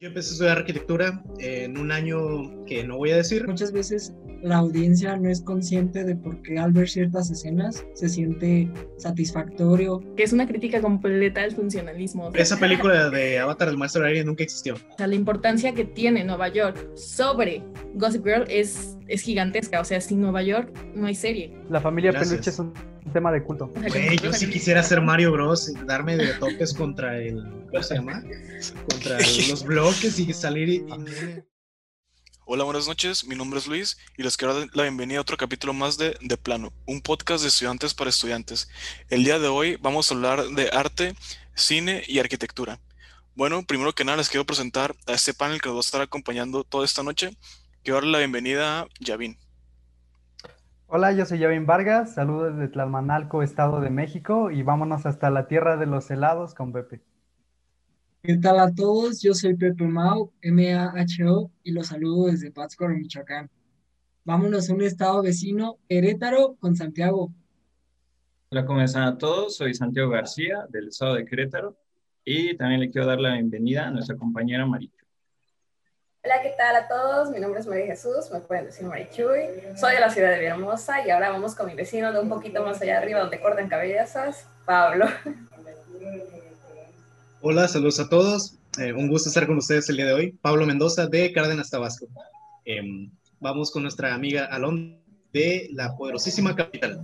Yo empecé a estudiar arquitectura en un año que no voy a decir. Muchas veces la audiencia no es consciente de por qué al ver ciertas escenas se siente satisfactorio. Que es una crítica completa al funcionalismo. Esa película de Avatar, el maestro de aire, nunca existió. O sea, la importancia que tiene Nueva York sobre Gossip Girl es, es gigantesca. O sea, sin Nueva York no hay serie. La familia Gracias. Peluche es un tema de culto. Güey, yo sí quisiera ser Mario Bros. y darme de topes contra el. ¿Cómo se llama? Contra los bloques y salir y. Hola, buenas noches. Mi nombre es Luis y les quiero dar la bienvenida a otro capítulo más de De Plano, un podcast de estudiantes para estudiantes. El día de hoy vamos a hablar de arte, cine y arquitectura. Bueno, primero que nada les quiero presentar a este panel que nos va a estar acompañando toda esta noche. Quiero darle la bienvenida a Yavin. Hola, yo soy Yavin Vargas, saludos desde Tlalmanalco, Estado de México, y vámonos hasta la tierra de los helados con Pepe. ¿Qué tal a todos? Yo soy Pepe Mau, M-A-H-O, y los saludo desde Pátzcuaro, Michoacán. Vámonos a un estado vecino, Querétaro, con Santiago. Hola, ¿cómo están a todos? Soy Santiago García, del estado de Querétaro, y también le quiero dar la bienvenida a nuestra compañera Marichu. Hola, ¿qué tal a todos? Mi nombre es María Jesús, me pueden decir Marichuy. Soy de la ciudad de Villahermosa y ahora vamos con mi vecino de un poquito más allá arriba donde cortan cabellazas, Pablo. Hola, saludos a todos. Eh, un gusto estar con ustedes el día de hoy. Pablo Mendoza de Cárdenas, Tabasco. Em, vamos con nuestra amiga Alon de la poderosísima capital.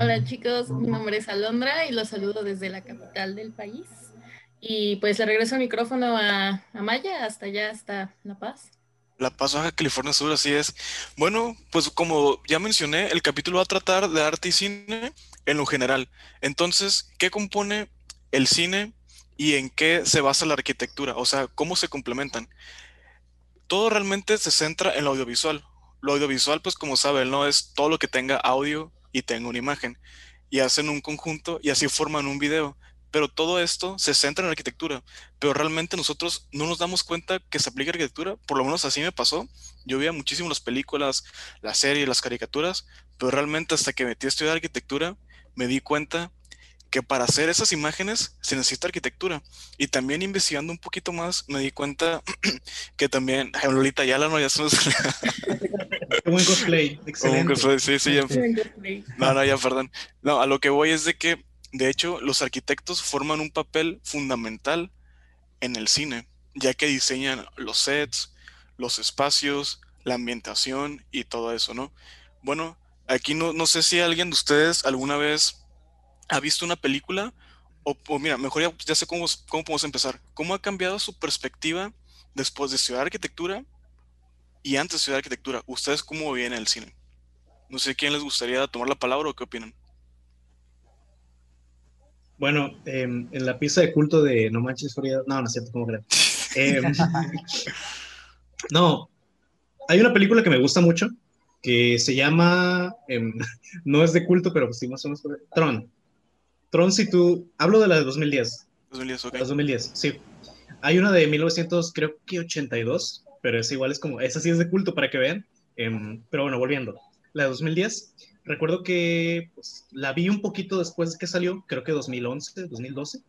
Hola chicos, mi nombre es Alondra y los saludo desde la capital del país. Y pues le regreso el micrófono a, a Maya, hasta allá, hasta La Paz. La Paz, Baja California Sur, así es. Bueno, pues como ya mencioné, el capítulo va a tratar de arte y cine en lo general. Entonces, ¿qué compone el cine y en qué se basa la arquitectura? O sea, ¿cómo se complementan? Todo realmente se centra en lo audiovisual. Lo audiovisual, pues como saben, no es todo lo que tenga audio y tenga una imagen. Y hacen un conjunto y así forman un video. Pero todo esto se centra en la arquitectura. Pero realmente nosotros no nos damos cuenta que se aplica arquitectura. Por lo menos así me pasó. Yo veía muchísimo las películas, las series, las caricaturas. Pero realmente hasta que metí a estudiar arquitectura, me di cuenta que para hacer esas imágenes se necesita arquitectura. Y también investigando un poquito más, me di cuenta que también, Lolita Ayala no ya se nos... Qué buen cosplay, Como excelente. que fue- sí, sí, ya- no, no, ya, perdón. No, a lo que voy es de que, de hecho, los arquitectos forman un papel fundamental en el cine, ya que diseñan los sets, los espacios, la ambientación y todo eso, ¿no? Bueno, aquí no, no sé si alguien de ustedes alguna vez ha visto una película, o, mira, mejor ya, sé cómo, cómo podemos empezar. ¿Cómo ha cambiado su perspectiva después de estudiar arquitectura y antes de estudiar arquitectura? ¿Ustedes cómo veían el cine? No sé quién les gustaría tomar la palabra o qué opinan. Bueno, em, en la pieza de culto de No Manches Frida. No, no es cierto, ¿cómo crees? Em, no, hay una película que me gusta mucho que se llama. em, no es de culto, pero sí más o menos. Tron. Tron, si tú. Hablo de la de 2010. 2010, ok. Las 2010, sí. Hay una de 1900, creo que 82, pero es igual, es como, esa sí es de culto para que vean. Pero bueno, volviendo. La de 2010, recuerdo que pues, la vi un poquito después de que salió, creo que 2011, 2012.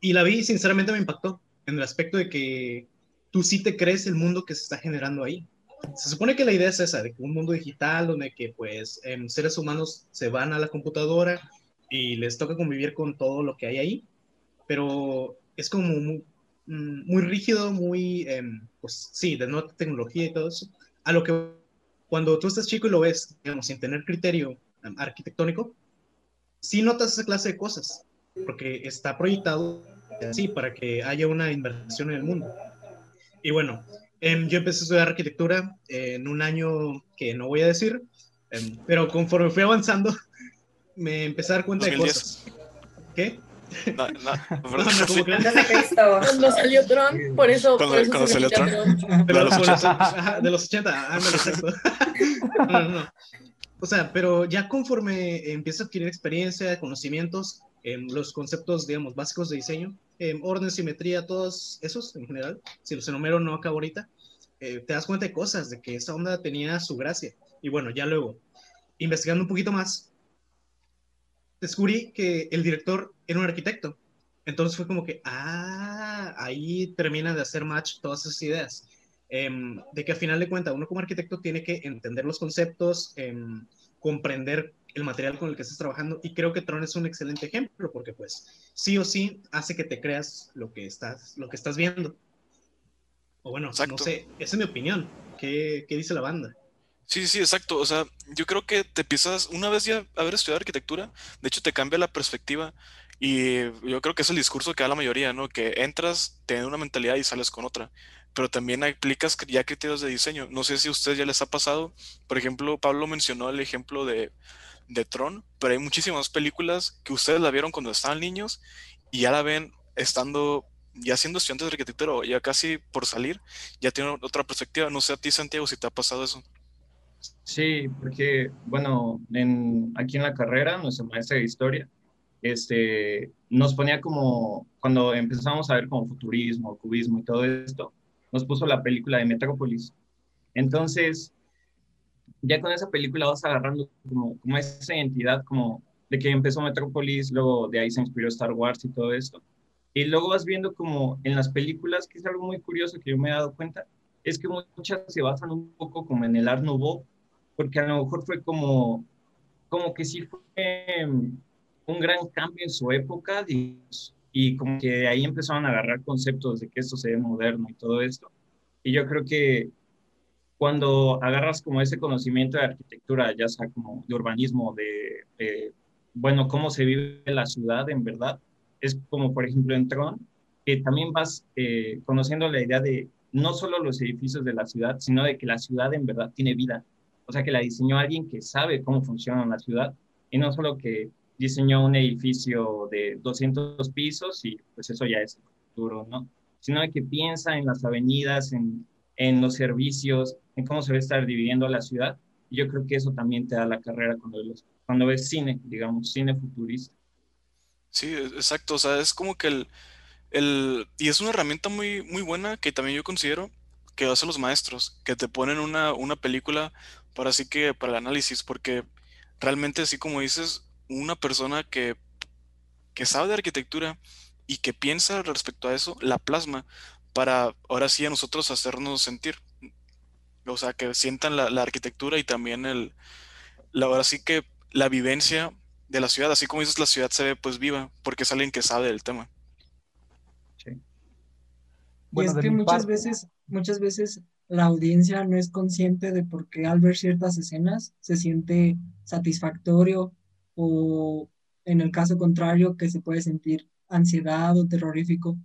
Y la vi y sinceramente me impactó en el aspecto de que tú sí te crees el mundo que se está generando ahí. Se supone que la idea es esa, de un mundo digital donde que pues em, seres humanos se van a la computadora y les toca convivir con todo lo que hay ahí pero es como muy, mm, muy rígido, muy, em, pues sí, de nueva tecnología y todo eso. A lo que cuando tú estás chico y lo ves, digamos, sin tener criterio em, arquitectónico, sí notas esa clase de cosas, porque está proyectado así para que haya una inversión en el mundo. Y bueno, em, yo empecé a estudiar arquitectura en un año que no voy a decir, em, pero conforme fui avanzando, me empecé a dar cuenta de 2010. cosas. ¿Qué? No, no, No. Cuando salió Tron, por eso, Cuando- por eso cuando salió Tron. Tron. De De los, los 80. Ajá, de los 80, ándale, exacto. No, no, no. O sea, pero ya conforme empieza a adquirir experiencia, conocimientos, en los conceptos, digamos, básicos de diseño, em, orden, simetría, todos esos en general, si los enumero no acabo ahorita, eh, te das cuenta de cosas, de que esta onda tenía su gracia. Y bueno, ya luego, investigando un poquito más, descubrí que el director era un arquitecto. Entonces fue como que, ah, ahí termina de hacer match todas esas ideas. Em, de que a final de cuentas uno como arquitecto tiene que entender los conceptos, em, comprender el material con el que estás trabajando y creo que Tron es un excelente ejemplo porque pues sí o sí hace que te creas lo que estás, lo que estás viendo. O bueno, no sé, esa es mi opinión. ¿Qué, ¿Qué dice la banda? Sí, sí, exacto. O sea, yo creo que te empiezas, una vez ya haber estudiado arquitectura, de hecho te cambia la perspectiva y yo creo que es el discurso que da la mayoría, ¿no? Que entras, tienes una mentalidad y sales con otra. Pero también aplicas ya criterios de diseño. No sé si a ustedes ya les ha pasado. Por ejemplo, Pablo mencionó el ejemplo de, de Tron, pero hay muchísimas películas que ustedes la vieron cuando estaban niños y ya la ven estando, ya siendo estudiantes de arquitectura o ya casi por salir, ya tienen otra perspectiva. No sé a ti, Santiago, si te ha pasado eso. Sí, porque, bueno, en, aquí en la carrera, nuestra maestra de historia, este, nos ponía como, cuando empezamos a ver como futurismo, cubismo y todo esto, nos puso la película de Metrópolis. Entonces, ya con esa película vas agarrando como, como esa identidad, como de que empezó Metrópolis, luego de ahí se inspiró Star Wars y todo esto. Y luego vas viendo como en las películas, que es algo muy curioso que yo me he dado cuenta, es que muchas se basan un poco como en el Art Nouveau, porque a lo mejor fue como, como que sí fue un gran cambio en su época y como que de ahí empezaron a agarrar conceptos de que esto se ve moderno y todo esto. Y yo creo que cuando agarras como ese conocimiento de arquitectura, ya sea como de urbanismo, de, bueno, cómo se vive la ciudad en verdad, es como por ejemplo en Tron, que también vas eh, conociendo la idea de no solo los edificios de la ciudad, sino de que la ciudad en verdad tiene vida. O sea, que la diseñó alguien que sabe cómo funciona la ciudad y no solo que diseñó un edificio de 200 pisos y pues eso ya es el futuro, ¿no? Sino que piensa en las avenidas, en, en los servicios, en cómo se va a estar dividiendo la ciudad. Y yo creo que eso también te da la carrera cuando, cuando ves cine, digamos, cine futurista. Sí, e, exacto. O sea, es como que el, el, y es una herramienta muy, muy buena que también yo considero que hacen los maestros, que te ponen una, una película para así que para el análisis, porque realmente así como dices, una persona que, que sabe de arquitectura y que piensa respecto a eso, la plasma para ahora sí a nosotros hacernos sentir. O sea, que sientan la, arquitectura y también el, la, ahora sí que la vivencia de la ciudad, así como dices, la ciudad se ve pues viva, porque es alguien que sabe del tema. Sí. y es que muchas veces, muchas veces la audiencia no es consciente de por qué al ver ciertas escenas se siente satisfactorio o en el caso contrario que se puede sentir ansiedad o terrorífico.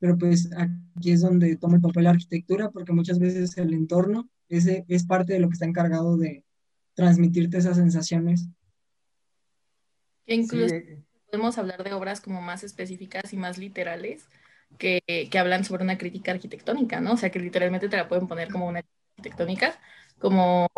Pero pues aquí es donde toma el papel la arquitectura porque muchas veces el entorno ese es parte de lo que está encargado de transmitirte esas sensaciones. incluso podemos hablar de obras como más específicas y más literales que, que, hablan sobre una crítica arquitectónica, ¿no? O sea, que literalmente te la pueden poner como una arquitectónica, como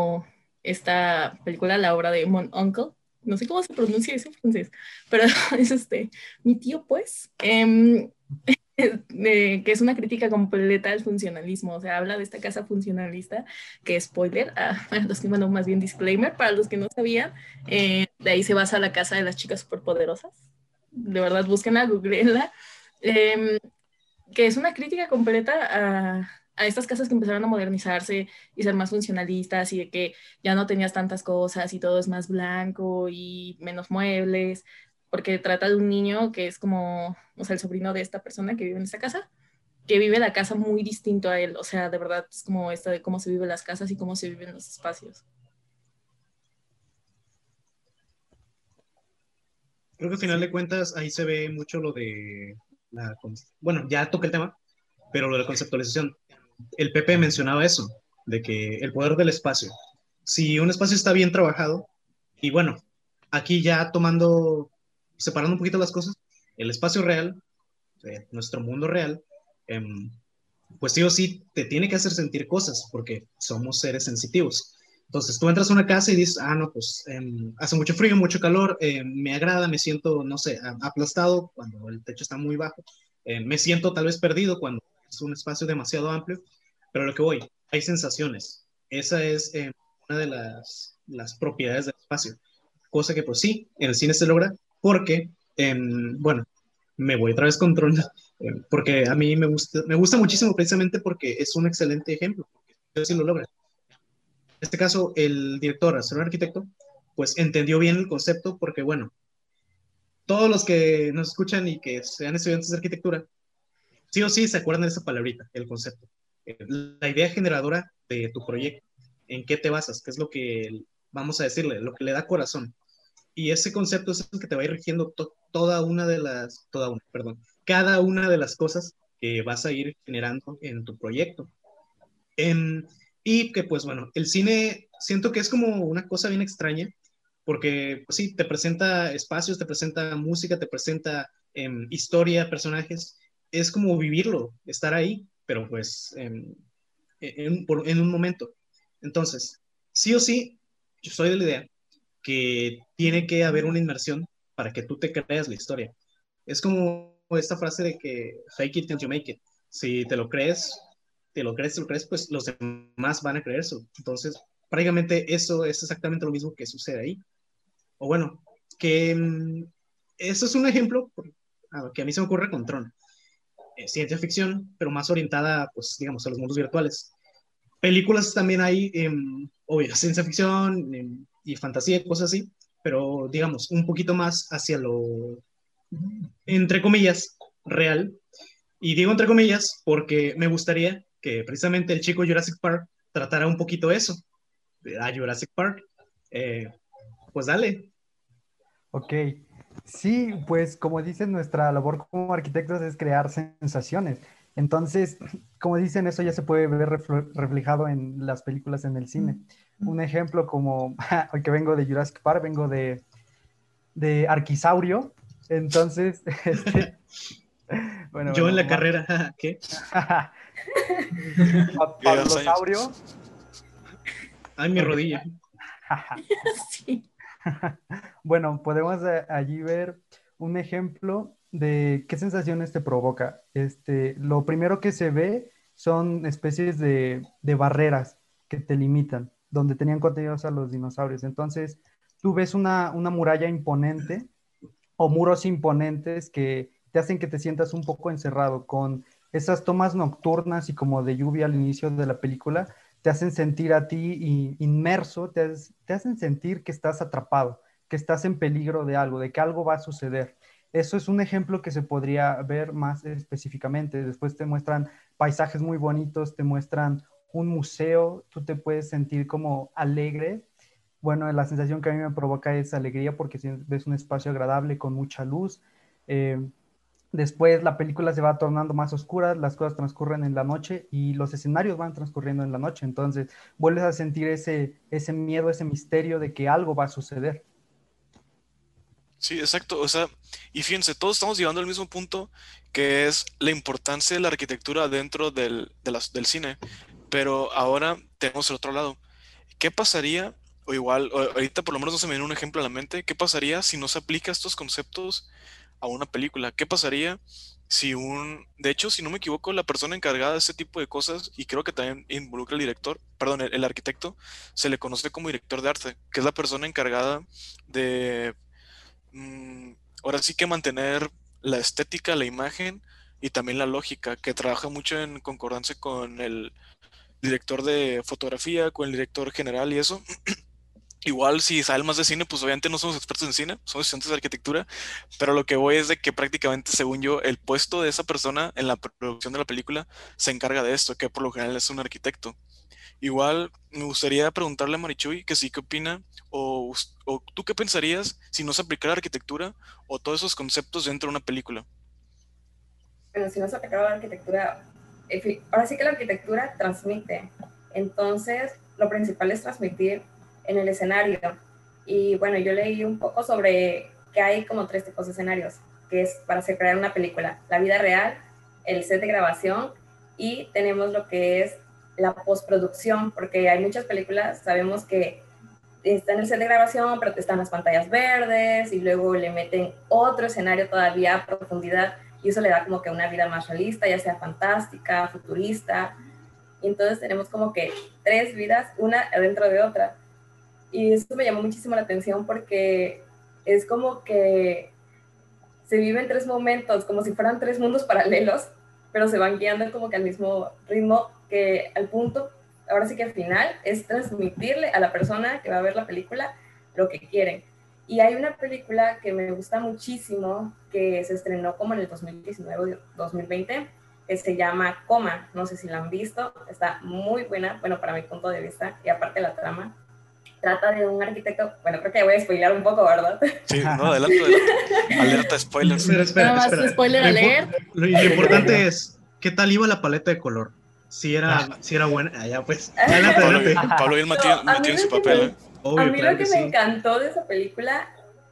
esta película, la obra de Mon Uncle, no sé cómo se pronuncia eso en francés, pero es este, mi tío pues, em, que es una crítica completa al funcionalismo, o sea, habla de esta casa funcionalista, que spoiler, ah, para los que, bueno, más bien disclaimer, para los que no sabían, eh, de ahí se basa la casa de las chicas superpoderosas, de verdad, búsquenla, googleenla, eh, que es una crítica completa a a estas casas que empezaron a modernizarse y ser más funcionalistas y de que ya no tenías tantas cosas y todo es más blanco y menos muebles, porque trata de un niño que es como, o sea, el sobrino de esta persona que vive en esta casa, que vive la casa muy distinto a él, o sea, de verdad es como esta de cómo se viven las casas y cómo se viven los espacios. Creo que al final de cuentas ahí se ve mucho lo de bueno, ya toqué el tema, pero lo de la conceptualización el Pepe mencionaba eso, de que el poder del espacio. Si un espacio está bien trabajado, y bueno, aquí ya tomando, separando un poquito las cosas, el espacio real, nuestro mundo real, em, pues sí o sí te tiene que hacer sentir cosas, porque somos seres sensitivos. Entonces tú entras a una casa y dices, ah, no, pues em, hace mucho frío, mucho calor, em, me agrada, me siento, no sé, aplastado cuando el techo está muy bajo, me siento tal vez perdido cuando es un espacio demasiado amplio, pero lo que voy, hay sensaciones. Esa es eh, una de las, las, propiedades del espacio. Cosa que pues sí, en el cine se logra porque, bueno, me voy otra vez con Tron, eh, porque a mí me gusta, me gusta muchísimo precisamente porque es un excelente ejemplo, yo sí lo logra. En este caso, el director, al ser un arquitecto, pues entendió bien el concepto porque, bueno, todos los que nos escuchan y que sean estudiantes de arquitectura, sí o sí se acuerdan de esa palabrita, el concepto. La idea generadora de tu proyecto, en qué te basas, qué es lo que, vamos a decirle, lo que le da corazón. Y ese concepto es el que te va a ir rigiendo toda una de las, toda una, perdón, cada una de las cosas que vas a ir generando en tu proyecto. En, y que pues bueno, el cine siento que es como una cosa bien extraña, porque pues, sí, te presenta espacios, te presenta música, te presenta em, historia, personajes, es como vivirlo, estar ahí, pero pues em, en, en un momento. Entonces, sí o sí, yo soy de la idea que tiene que haber una inmersión para que tú te creas la historia. Es como esta frase de que fake it till you make it. Si te lo crees, te lo crees, te lo crees, pues los demás van a creerse. Entonces, prácticamente eso es exactamente lo mismo que sucede ahí. O bueno, que mm, eso es un ejemplo que a mí se me ocurre con Tron. ciencia ficción, pero más orientada, pues, digamos, a los mundos virtuales. Películas también hay, em, obvio, ciencia ficción em, y fantasía, cosas así, pero digamos, un poquito más hacia lo, entre comillas, real. Y digo entre comillas porque me gustaría que precisamente el chico Jurassic Park tratara un poquito eso, a Jurassic Park. Eh, pues dale. Ok. Sí, pues como dicen, nuestra labor como arquitectos es crear sensaciones. Entonces, como dicen, eso ya se puede ver reflejado en las películas en el cine. Un ejemplo como, hoy que vengo de Jurassic Park, vengo de, de Arquisaurio. Entonces, este, bueno, Yo en la carrera, ¿qué? Pablosaurio. Ay, mi rodilla. bueno, podemos allí ver un ejemplo de qué sensaciones te provoca. Este, lo primero que se ve son especies de, de barreras que te limitan, donde tenían contenidos a los dinosaurios. Entonces, tú ves una, una muralla imponente o muros imponentes que te hacen que te sientas un poco encerrado con esas tomas nocturnas y como de lluvia al inicio de la película, te hacen sentir a ti inmerso, te, hacen sentir que estás atrapado, que estás en peligro de algo, de que algo va a suceder. Eso es un ejemplo que se podría ver más específicamente. Después te muestran paisajes muy bonitos, te muestran un museo, tú te puedes sentir como alegre. Bueno, la sensación que a mí me provoca es alegría porque ves un espacio agradable con mucha luz. Eh, después la película se va tornando más oscura, las cosas transcurren en la noche y los escenarios van transcurriendo en la noche. Entonces vuelves a sentir ese, ese miedo, ese misterio de que algo va a suceder. Sí, exacto. O sea, y fíjense, todos estamos llegando al mismo punto, que es la importancia de la arquitectura dentro del, del cine. Pero ahora tenemos el otro lado. ¿Qué pasaría, o igual, ahorita por lo menos no se me viene un ejemplo a la mente, qué pasaría si no se aplica estos conceptos a una película? ¿Qué pasaría si un, de hecho, si no me equivoco, la persona encargada de ese tipo de cosas, y creo que también involucra el director, perdón, el arquitecto, se le conoce como director de arte, que es la persona encargada de Mm, ahora sí que mantener la estética, la imagen y también la lógica, que trabaja mucho en concordancia con el director de fotografía, con el director general y eso. Igual si saben más de cine, pues obviamente no somos expertos en cine, somos estudiantes de arquitectura, pero lo que voy es de que prácticamente, según yo, el puesto de esa persona en la producción de la película se encarga de esto, que por lo general es un arquitecto. Igual me gustaría preguntarle a Marichuy que sí, qué opina, o, tú qué pensarías si no se aplicara arquitectura o todos esos conceptos dentro de una película. Bueno, si no se aplicara la arquitectura, ahora sí que la arquitectura transmite, entonces lo principal es transmitir en el escenario. Y bueno, yo leí un poco sobre que hay como tres tipos de escenarios, que es para hacer crear una película, la vida real, el set de grabación y tenemos lo que es la postproducción, porque hay muchas películas, sabemos que está en el set de grabación, pero están las pantallas verdes y luego le meten otro escenario todavía a profundidad y eso le da como que una vida más realista, ya sea fantástica, futurista. Y entonces tenemos como que tres vidas, una dentro de otra. Y eso me llamó muchísimo la atención porque es como que se viven tres momentos, como si fueran tres mundos paralelos, pero se van guiando como que al mismo ritmo, que al punto, ahora sí que al final, es transmitirle a la persona que va a ver la película lo que quieren. Y hay una película que me gusta muchísimo, que se estrenó como en el 2019-2020, que se llama Coma. No sé si la han visto, está muy buena, bueno, para mi punto de vista, y aparte la trama. Trata de un arquitecto, bueno, creo que voy a spoilear un poco, ¿verdad? Sí, no, adelante, Alerta spoilers. Espera, espera. spoiler alert. Lo, lo, importante es, ¿qué tal iba la paleta de color? Si era, si era buena, allá ah, pues. Adelante, Pablo, adelante. Pablo bien metido, no, en su papel, ¿eh? a mí lo que, me encantó de esa película,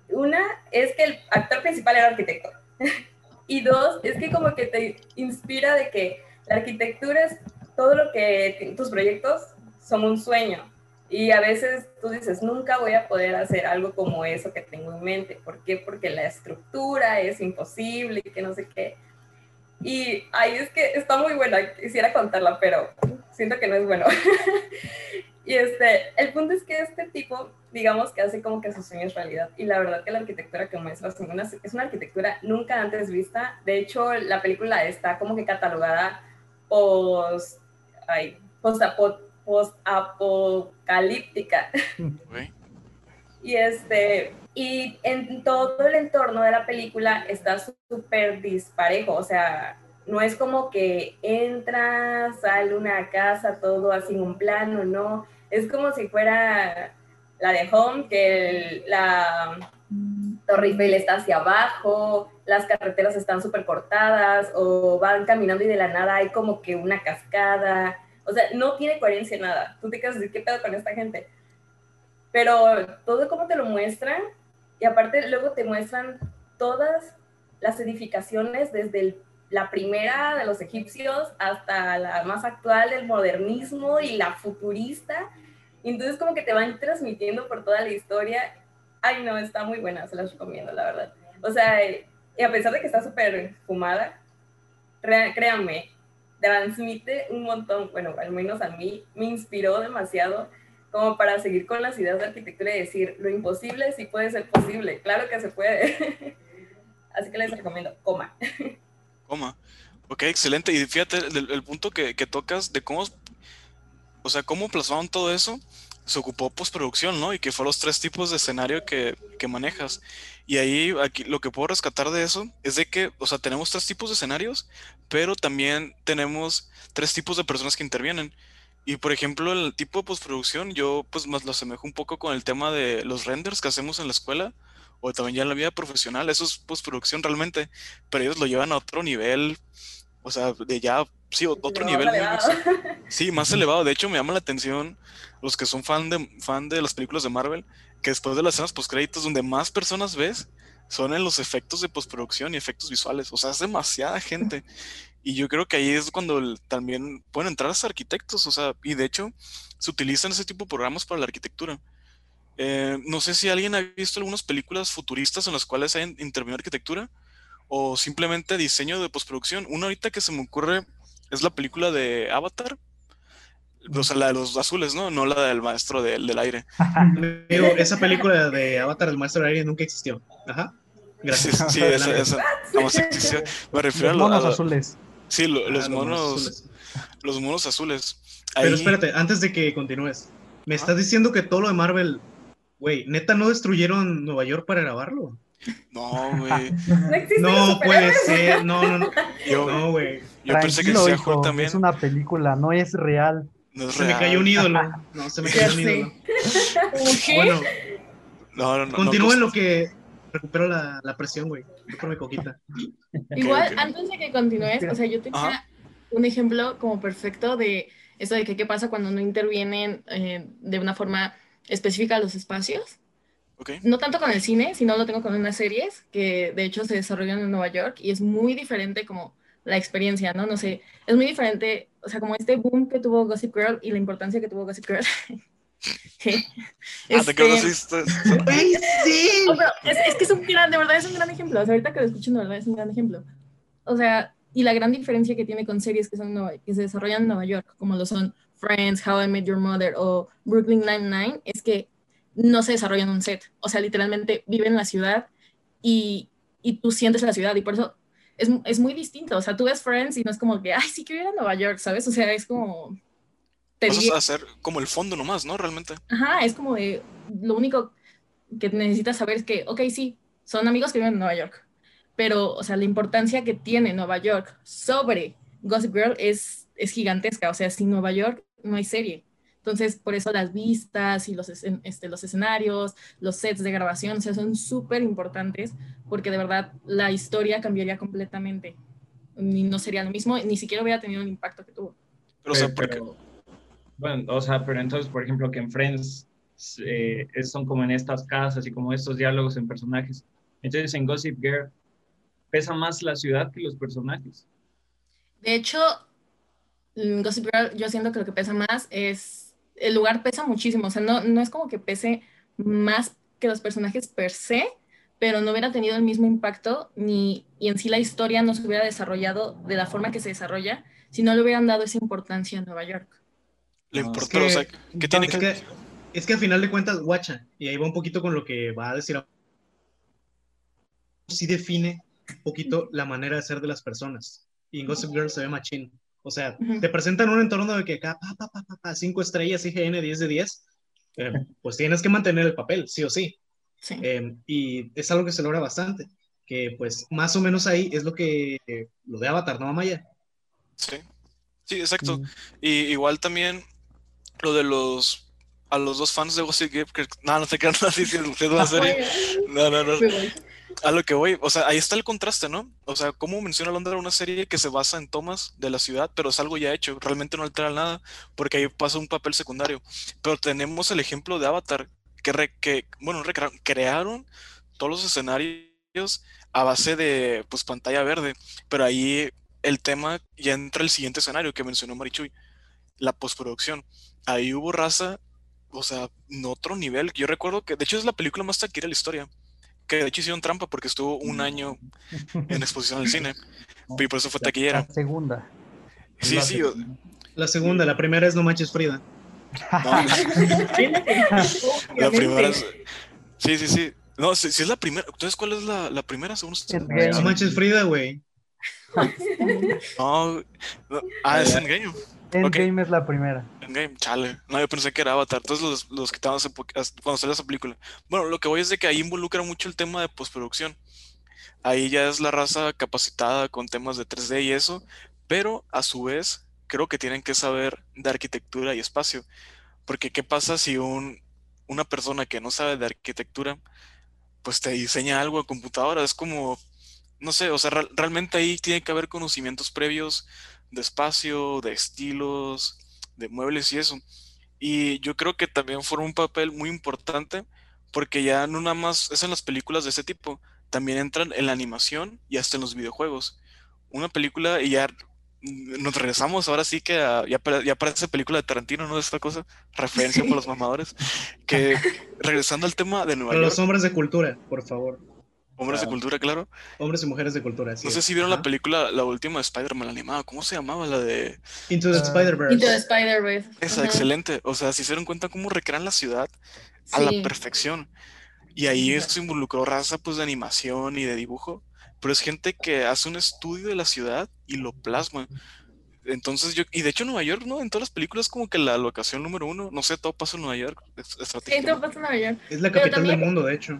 una, es que el actor principal era arquitecto. y dos, es que como que te inspira de que la arquitectura es todo lo que tus proyectos son un sueño. Y a veces tú dices, nunca voy a poder hacer algo como eso que tengo en mente. ¿Por qué? Porque la estructura es imposible y que no sé qué. Y ahí es que está muy buena, quisiera contarla, pero siento que no es bueno. Y este, el punto es que este tipo, digamos que hace como que sus sueños realidad. Y la verdad que la arquitectura que muestra es una, es una arquitectura nunca antes vista. De hecho, la película está como que catalogada post, ay, post, apocalíptica. y este, y en todo el entorno de la película está súper disparejo, o sea, no es como que entra, sale una casa, todo así en un plano, no es como si fuera la de Home, que la Torre Eiffel está hacia abajo, las carreteras están súper cortadas o van caminando y de la nada hay como que una cascada. O sea, no tiene coherencia nada. Tú te quedas decir, ¿qué pedo con esta gente? Pero todo como te lo muestran y aparte luego te muestran todas las edificaciones desde la primera de los egipcios hasta la más actual del modernismo y la futurista. Entonces como que te van transmitiendo por toda la historia. Ay, no, está muy buena, se las recomiendo, la verdad. O sea, y a pesar de que está súper fumada, créanme, transmite un montón, bueno, al menos a mí, me inspiró demasiado como para seguir con las ideas de arquitectura y decir, lo imposible sí puede ser posible, claro que se puede. Así que les recomiendo, coma. Coma. Ok, excelente. Y fíjate el, punto que, tocas de cómo, o sea, cómo plasmaron todo eso, se ocupó postproducción, ¿no? Y que fue los tres tipos de escenario que, manejas. Y ahí, aquí, lo que puedo rescatar de eso es de que, o sea, tenemos tres tipos de escenarios, pero también tenemos tres tipos de personas que intervienen. Y por ejemplo, el tipo de postproducción, yo pues más lo asemejo un poco con el tema de los renders que hacemos en la escuela o también ya en la vida profesional, eso es postproducción realmente, pero ellos lo llevan a otro nivel, o sea, de ya, sí, otro nivel. sí, más elevado. De hecho, me llama la atención los que son fan de, fan de las películas de Marvel, que después de las escenas postcréditos, donde más personas ves, son en los efectos de postproducción y efectos visuales. O sea, es demasiada gente. Y yo creo que ahí es cuando también pueden entrar los arquitectos, o sea, y de hecho se utilizan ese tipo de programas para la arquitectura. Eh, no sé si alguien ha visto algunas películas futuristas en las cuales hay intervenido arquitectura o simplemente diseño de postproducción. Una ahorita que se me ocurre es la película de Avatar. O sea, la de los azules, ¿no? No la del maestro del aire. Digo, esa película de Avatar, el maestro del aire, nunca existió. Ajá. Gracias. Sí, esa, esa. existió. Me refiero los monos azules. Sí, los, monos. Los monos azules. Pero espérate, antes de que continúes. ¿Me estás diciendo que todo lo de Marvel Güey, neta, ¿no destruyeron Nueva York para grabarlo? No, güey. No, puede ser. No, no, no. Yo, no, güey. Yo pensé que hijo, también. Es una película, no es real. No se me cayó un ídolo. No, se me cayó un ídolo. Bueno. No, no, no. Continúen lo que recupero la, la presión, güey. Por mi coquita. Igual, antes de que continúes, o sea, yo tenía un ejemplo como perfecto de eso de que qué pasa cuando no intervienen eh, de una forma específica los espacios. No tanto con el cine, sino lo tengo con unas series que de hecho se desarrollan en Nueva York y es muy diferente como la experiencia, ¿no? No sé, es muy diferente, o sea, como este boom que tuvo Gossip Girl y la importancia que tuvo Gossip Girl. ¿Qué? Ah, te conociste. sí. es, que es un gran, de verdad es un gran ejemplo. O sea, ahorita que lo escucho, de verdad es un gran ejemplo. O sea, y la gran diferencia que tiene con series que, son que se desarrollan en Nueva York, como lo son Friends, How I Met Your Mother o Brooklyn Nine-Nine es que no se desarrolla en un set. O sea, literalmente viven en la ciudad y y tú sientes la ciudad y por eso es, es, muy distinto. O sea, tú ves Friends y no es como que, ay, sí quiero ir a Nueva York, ¿sabes? O sea, es como... Te Vas a hacer como el fondo nomás, ¿no? Realmente. Ajá, es como de, lo único que necesitas saber es que, ok, sí, son amigos que viven en Nueva York, pero, o sea, la importancia que tiene Nueva York sobre Gossip Girl es, es gigantesca. O sea, sin Nueva York no hay serie. Entonces, por eso las vistas y los, este, los escenarios, los sets de grabación, o sea, son súper importantes porque de verdad la historia cambiaría completamente. Y no sería lo mismo, ni siquiera hubiera tenido el impacto que tuvo. Pero, o sea, bueno, o sea, pero entonces, por ejemplo, que en Friends eh, son como en estas casas y como estos diálogos en personajes. Entonces, en Gossip Girl, pesa más la ciudad que los personajes. De hecho, en Gossip Girl, yo siento que lo que pesa más es el lugar pesa muchísimo, o sea, no, no es como que pese más que los personajes per se, pero no hubiera tenido el mismo impacto ni, y en sí la historia no se hubiera desarrollado de la forma que se desarrolla si no le hubieran dado esa importancia a Nueva York. Le importa, o sea, ¿qué tiene que... Es que a final de cuentas, guacha, y ahí va un poquito con lo que va a decir. Sí define un poquito la manera de ser de las personas. Y en Gossip Girl se ve machín. O sea, te presentan un entorno de que acá, pa, pa, pa, cinco estrellas, IGN 10 de 10, eh, pues tienes que mantener el papel, sí o sí. Eh, y es algo que se logra bastante, que pues más o menos ahí es lo que, lo de Avatar, ¿no, Maya? Sí, sí, exacto. Mm. Y igual también lo de los a los dos fans de Gossip Girl, que no, no te quedan así, No, no, no a lo que voy, o sea, ahí está el contraste, ¿no? O sea, como menciona Londra una serie que se basa en tomas de la ciudad, pero es algo ya hecho, realmente no altera nada, porque ahí pasa un papel secundario. Pero tenemos el ejemplo de Avatar, que, que bueno, crearon todos los escenarios a base de, pues, pantalla verde, pero ahí el tema ya entra el siguiente escenario que mencionó Marichuy, la postproducción. Ahí hubo raza, o sea, en otro nivel. Yo recuerdo que, de hecho, es la película más taquilla de la historia que de hecho hicieron trampa porque estuvo un año en exposición al cine. Y por eso fue taquillera. La segunda. Sí, sí. La segunda, la primera es No Manches Frida. la primera es... Sí, sí, sí. No, si, es la primera. Entonces, ¿cuál es la, la primera según No Manches Frida, güey. no, no, Ah, es Endgame. Endgame es la primera. Endgame, chale. No, yo pensé que era Avatar. Todos los, los que estaban cuando salió esa película. Bueno, lo que voy es de que ahí involucra mucho el tema de postproducción. Ahí ya es la raza capacitada con temas de 3D y eso, pero a su vez creo que tienen que saber de arquitectura y espacio. Porque ¿qué pasa si un, una persona que no sabe de arquitectura, pues te diseña algo a computadora? Es como, no sé, o sea, realmente ahí tiene que haber conocimientos previos de espacio, de estilos, de muebles y eso. Y yo creo que también forma un papel muy importante porque ya no nada más es en las películas de ese tipo, también entran en la animación y hasta en los videojuegos. Una película y ya nos regresamos ahora sí que ya, ya parece película de Tarantino, ¿no? Esta cosa, referencia por los mamadores. Que regresando al tema de Nueva York. Los hombres de cultura, por favor. Hombres de cultura, claro. Hombres y mujeres de cultura. no sé si vieron la película, la última de Spider-Man animada. ¿Cómo se llamaba? La de. Into the Spider-Verse. Into the Spider-Verse. Esa, excelente. O sea, si se dieron cuenta cómo recrean la ciudad a la perfección. Y ahí eso involucró raza pues de animación y de dibujo. Pero es gente que hace un estudio de la ciudad y lo plasma. Entonces yo, y de hecho Nueva York, ¿no? En todas las películas como que la locación número uno, no sé, todo pasa en Nueva York. Sí, todo pasa en Nueva York. Es la capital del mundo, de hecho.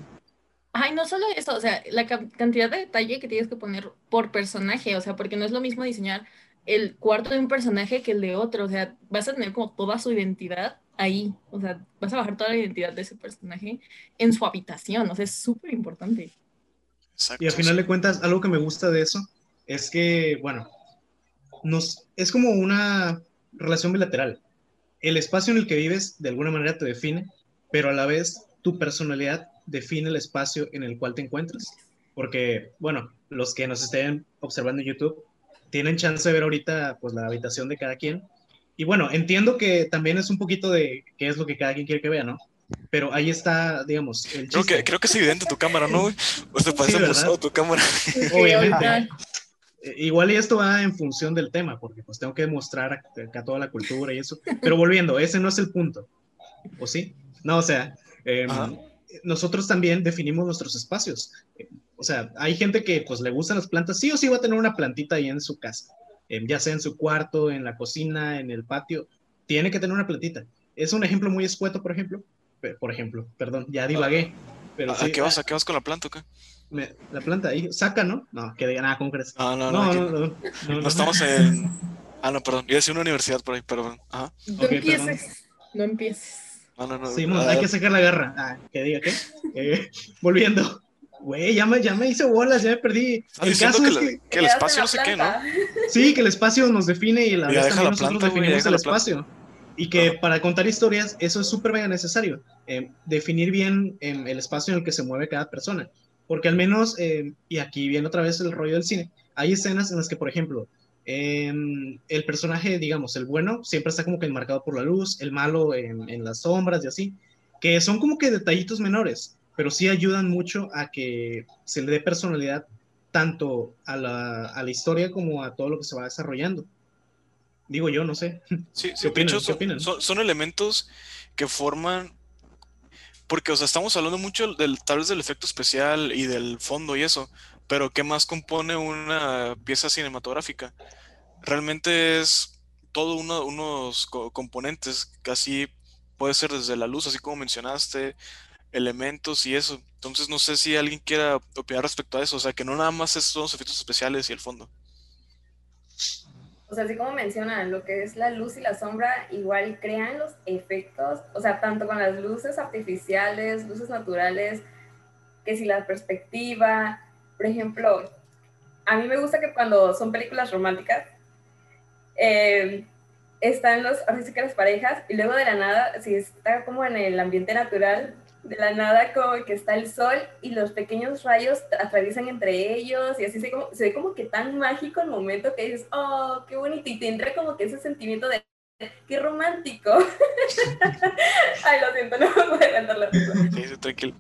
Ay, no solo eso, o sea, la cantidad de detalle que tienes que poner por personaje, o sea, porque no es lo mismo diseñar el cuarto de un personaje que el de otro, o sea, vas a tener como toda su identidad ahí, o sea, vas a bajar toda la identidad de ese personaje en su habitación, o sea, es súper importante. y al final de cuentas, algo que me gusta de eso es que, bueno, nos, es como una relación bilateral. El espacio en el que vives de alguna manera te define, pero a la vez tu personalidad define el espacio en el cual te encuentras. Porque, bueno, los que nos estén observando en YouTube tienen chance de ver ahorita pues la habitación de cada quien. Y bueno, entiendo que también es un poquito de qué es lo que cada quien quiere que vea, ¿no? Pero ahí está, digamos, el creo que, creo que es evidente tu cámara, ¿no? O se parece sí, tu cámara. Obviamente. Eh, igual y esto va en función del tema, porque pues tengo que demostrar acá toda la cultura y eso. Pero volviendo, ese no es el punto. ¿O sí? No, o sea, eh, nosotros también definimos nuestros espacios. O sea, hay gente que pues le gustan las plantas, sí o sí va a tener una plantita ahí en su casa, em, ya sea en su cuarto, en la cocina, en el patio, tiene que tener una plantita. Es un ejemplo muy escueto, por ejemplo, por ejemplo, perdón, ya divagué. Pero ¿A, qué vas? ¿A qué vas con la planta o qué? la planta ahí, saca, ¿no? No, que diga nada, ¿cómo crees? No, no, no. No, no, no, no, estamos en. Ah, no, perdón. Iba a decir una universidad por ahí, perdón. Ajá. No empieces. No empieces. No, no, no. Sí, hay que sacar la garra. Ah, que diga qué. Eh, volviendo. Güey, ya me, ya me hice bolas, ya me perdí. El caso que, es que, que el espacio no sé qué, ¿no? Sí, que el espacio nos define y la vez también nosotros definimos el espacio. Y que para contar historias, eso es súper mega necesario. Eh, definir bien eh, el espacio en el que se mueve cada persona. Porque al menos, eh, y aquí viene otra vez el rollo del cine, hay escenas en las que, por ejemplo, em, el personaje, digamos, el bueno, siempre está como que enmarcado por la luz, el malo en, en las sombras y así, que son como que detallitos menores pero sí ayudan mucho a que se le dé personalidad tanto a la, a la historia como a todo lo que se va desarrollando. Digo yo, no sé. Sí, sí son, son, elementos que forman, porque, o sea, estamos hablando mucho del, tal vez del efecto especial y del fondo y eso, pero ¿qué más compone una pieza cinematográfica? Realmente es todo uno, unos componentes, casi puede ser desde la luz, así como mencionaste, elementos y eso. Entonces no sé si alguien quiera opinar respecto a eso, o sea, que no nada más son los efectos especiales y el fondo. O sea, así como mencionan, lo que es la luz y la sombra, igual crean los efectos, o sea, tanto con las luces artificiales, luces naturales, que si la perspectiva, por ejemplo, a mí me gusta que cuando son películas románticas, eh, están los, así que las parejas, y luego de la nada, si está como en el ambiente natural, de la nada como que está el sol y los pequeños rayos atraviesan entre ellos y así se, como, se ve como que tan mágico el momento que dices, oh, qué bonito y te entra como que ese sentimiento de, qué romántico. Ay, lo siento, no me puedo cantar la Sí, tranquilo.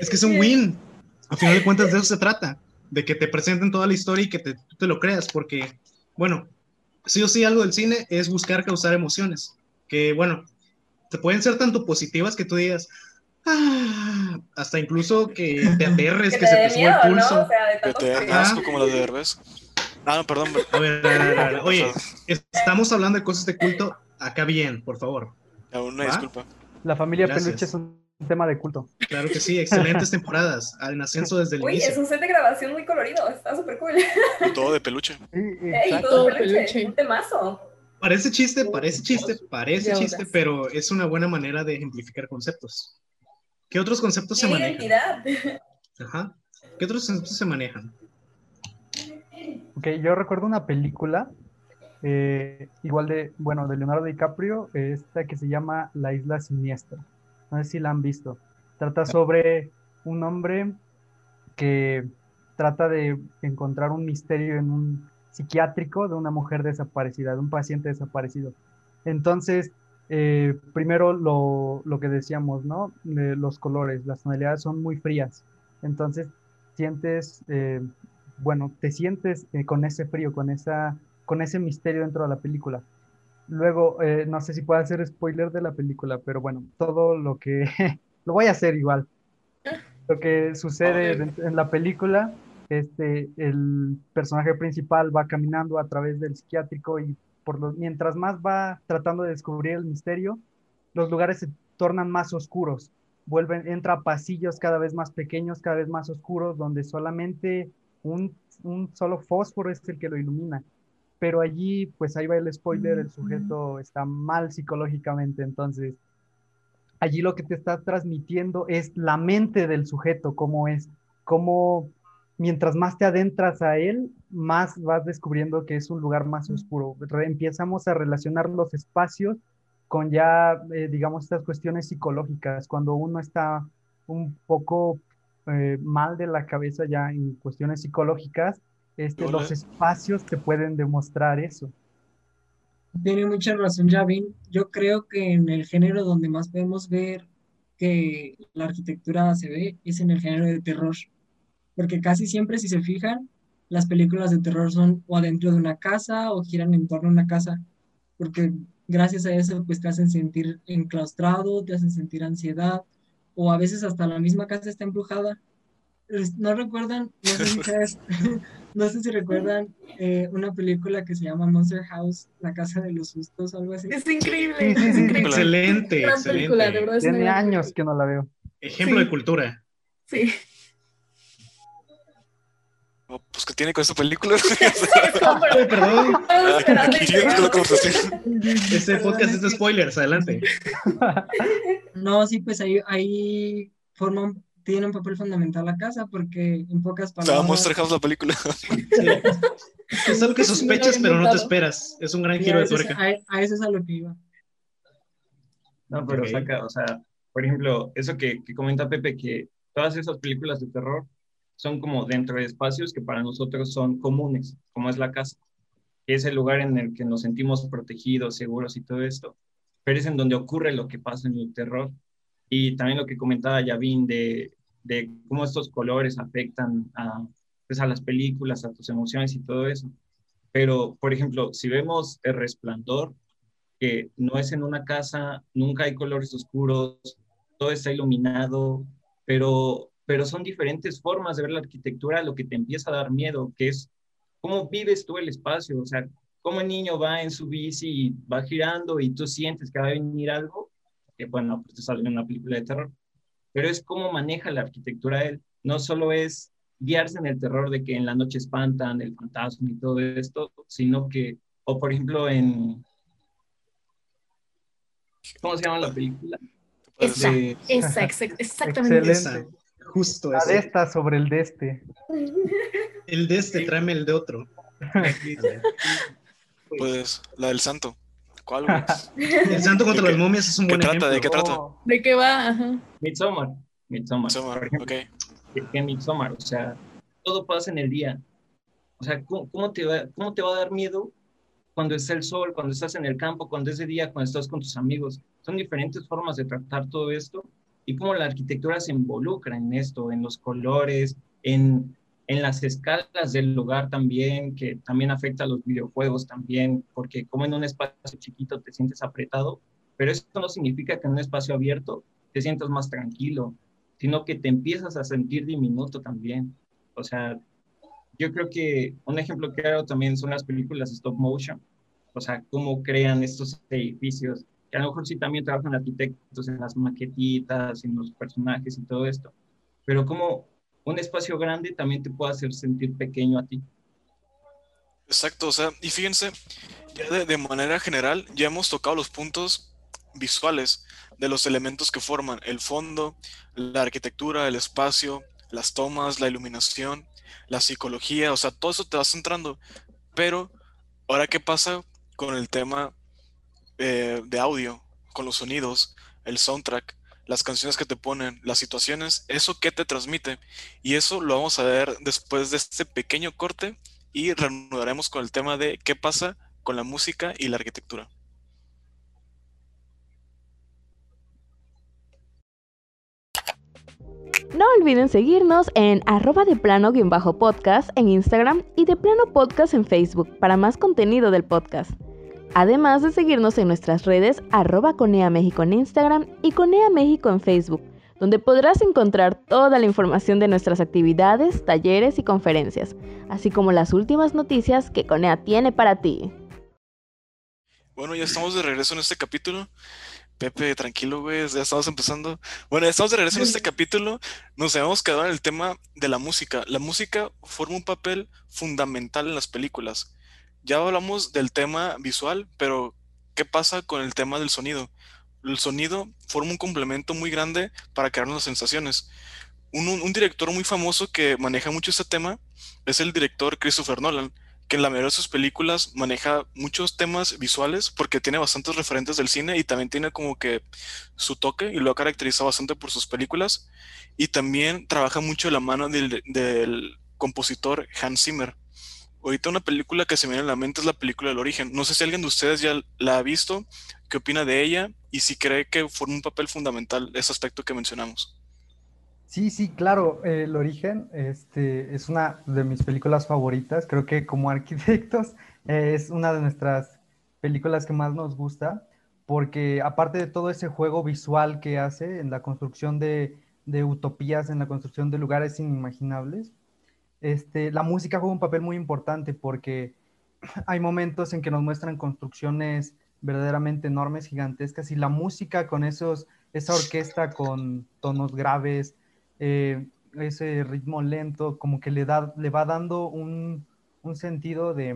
Es que es un win. A final de cuentas de eso se trata, de que te presenten toda la historia y que te, tú te lo creas, porque, bueno, sí o sí algo del cine es buscar causar emociones, que, bueno, te pueden ser tanto positivas que tú digas, Ah, hasta incluso que te aterres, que, se te suba el pulso. que te dé asco como la de Derbez. Ah, no, perdón. A ver, a ver, a ver, Oye, estamos hablando de cosas de culto. Acá bien, por favor. Una disculpa. La familia Peluche es un tema de culto. Claro que sí, excelentes temporadas. En ascenso desde el Uy, inicio. es un set de grabación muy colorido. Está súper cool. Y todo de peluche. y todo de peluche. Un temazo. Parece chiste, parece chiste, parece chiste, pero es una buena manera de ejemplificar conceptos. ¿Qué otros conceptos se manejan? Identidad. Ajá. ¿Qué otros conceptos se manejan? Ok, yo recuerdo una película, eh, igual de, bueno, de Leonardo DiCaprio, esta que se llama La Isla Siniestra. No sé si la han visto. Trata sobre un hombre que trata de encontrar un misterio en un psiquiátrico de una mujer desaparecida, de un paciente desaparecido. Entonces, eh, primero lo, lo, que decíamos, ¿no? los colores, las tonalidades son muy frías. Entonces, sientes, eh, bueno, te sientes eh, con ese frío, con, esa, con ese misterio dentro de la película. Luego, no sé si puedo hacer spoiler de la película, pero bueno, todo lo que... lo voy a hacer igual. Lo que sucede en la película, este, el personaje principal va caminando a través del psiquiátrico y mientras más va tratando de descubrir el misterio, los lugares se tornan más oscuros, vuelven, entra a pasillos cada vez más pequeños, cada vez más oscuros, donde solamente un, solo fósforo es el que lo ilumina. Pero allí, pues ahí va el spoiler, el sujeto está mal psicológicamente, entonces allí lo que te está transmitiendo es la mente del sujeto, cómo es, cómo mientras más te adentras a él, más vas descubriendo que es un lugar más oscuro. Empezamos a relacionar los espacios con ya, eh, digamos, estas cuestiones psicológicas. Cuando uno está un poco eh, mal de la cabeza ya en cuestiones psicológicas, este, los espacios te pueden demostrar eso. Tiene mucha razón, Javin. Yo creo que en el género donde más podemos ver que la arquitectura se ve es en el género de terror porque casi siempre, si se fijan, las películas de terror son o adentro de una casa o giran en torno a una casa, porque gracias a eso pues te hacen sentir enclaustrado, te hacen sentir ansiedad, o a veces hasta la misma casa está embrujada. no recuerdan, no sé si, no sé si recuerdan eh, una película que se llama Monster House, La Casa de los Sustos, algo así. Es increíble. Excelente, excelente. Tiene años que no la veo. Ejemplo de cultura. Sí. pues que tiene con esta película. perdón. Este podcast es de spoilers, adelante. No, sí, pues ahí, ahí forman, tiene un papel fundamental la casa, porque en pocas palabras. Se va a mostrar la película. Es algo que sospechas, pero no te esperas. Es un gran giro de tuerca. A, eso es a lo que iba. No, pero saca, o sea, por ejemplo, eso que, que comenta Pepe, que todas esas películas de terror son como dentro de espacios que para nosotros son comunes, como es la casa, que es el lugar en el que nos sentimos protegidos, seguros y todo esto, pero es en donde ocurre lo que pasa en el terror. Y también lo que comentaba Yavin de, de cómo estos colores afectan a, pues a las películas, a tus emociones y todo eso. Pero, por ejemplo, si vemos El Resplandor, que no es en una casa, nunca hay colores oscuros, todo está iluminado, pero pero son diferentes formas de ver la arquitectura lo que te empieza a dar miedo, que es cómo vives tú el espacio, o sea, cómo el niño va en su bici y va girando y tú sientes que va a venir algo, que bueno, pues te sale una película de terror, pero es cómo maneja la arquitectura él, no solo es guiarse en el terror de que en la noche espantan el fantasma y todo esto, sino que, o por ejemplo en, ¿cómo se llama la película? Esa, esa, exactamente. Justo La de esta sobre el de este. El de este, tráeme el de otro. Pues la del santo. ¿Cuál, El santo contra las momias es un buen trata? ejemplo. ¿De qué trata? Oh. ¿De qué va? Ajá. Midsommar. Midsommar. Midsommar, por ejemplo. ok. En Midsommar, o sea, todo pasa en el día. O sea, ¿cómo, cómo, te va, ¿cómo te va a dar miedo cuando está el sol, cuando estás en el campo, cuando es de día, cuando estás con tus amigos? Son diferentes formas de tratar todo esto y cómo la arquitectura se involucra en esto, en los colores, en, en las escalas del lugar también, que también afecta a los videojuegos también, porque como en un espacio chiquito te sientes apretado, pero eso no significa que en un espacio abierto te sientas más tranquilo, sino que te empiezas a sentir diminuto también. O sea, yo creo que un ejemplo claro también son las películas stop motion, o sea, cómo crean estos edificios que a lo mejor sí también trabajan arquitectos en las maquetitas, en los personajes y todo esto, pero como un espacio grande también te puede hacer sentir pequeño a ti. Exacto, o sea, y fíjense, ya de, manera general ya hemos tocado los puntos visuales de los elementos que forman el fondo, la arquitectura, el espacio, las tomas, la iluminación, la psicología, o sea, todo eso te va centrando. Pero, ahora, ¿qué pasa con el tema eh, de audio, con los sonidos, el soundtrack, las canciones que te ponen, las situaciones, eso que te transmite. Y eso lo vamos a ver después de este pequeño corte y reanudaremos con el tema de qué pasa con la música y la arquitectura. No olviden seguirnos en arroba de plano-podcast en Instagram y de plano podcast en Facebook para más contenido del podcast. Además de seguirnos en nuestras redes arroba Conea México en Instagram y Conea México en Facebook, donde podrás encontrar toda la información de nuestras actividades, talleres y conferencias, así como las últimas noticias que Conea tiene para ti. Bueno, ya estamos de regreso en este capítulo. Pepe, tranquilo, güey, ya estamos empezando. Bueno, ya estamos de regreso en este capítulo. Nos habíamos quedado en el tema de la música. La música forma un papel fundamental en las películas ya hablamos del tema visual, pero ¿qué pasa con el tema del sonido? El sonido forma un complemento muy grande para crear las sensaciones. Un, director muy famoso que maneja mucho este tema es el director Christopher Nolan, que en la mayoría de sus películas maneja muchos temas visuales porque tiene bastantes referentes del cine y también tiene como que su toque y lo ha caracterizado bastante por sus películas. Y también trabaja mucho la mano del compositor Hans Zimmer ahorita una película que se me viene a la mente es la película del origen. No sé si alguien de ustedes ya la ha visto, qué opina de ella y si cree que forma un papel fundamental ese aspecto que mencionamos. Sí, sí, claro, El Origen este, es una de mis películas favoritas. Creo que como arquitectos es una de nuestras películas que más nos gusta, porque aparte de todo ese juego visual que hace en la construcción de utopías en la construcción de lugares inimaginables. Este, la música juega un papel muy importante porque hay momentos en que nos muestran construcciones verdaderamente enormes, gigantescas, y la música con esos, esa orquesta con tonos graves, eh, ese ritmo lento, como que le, da, le va dando un, un sentido de,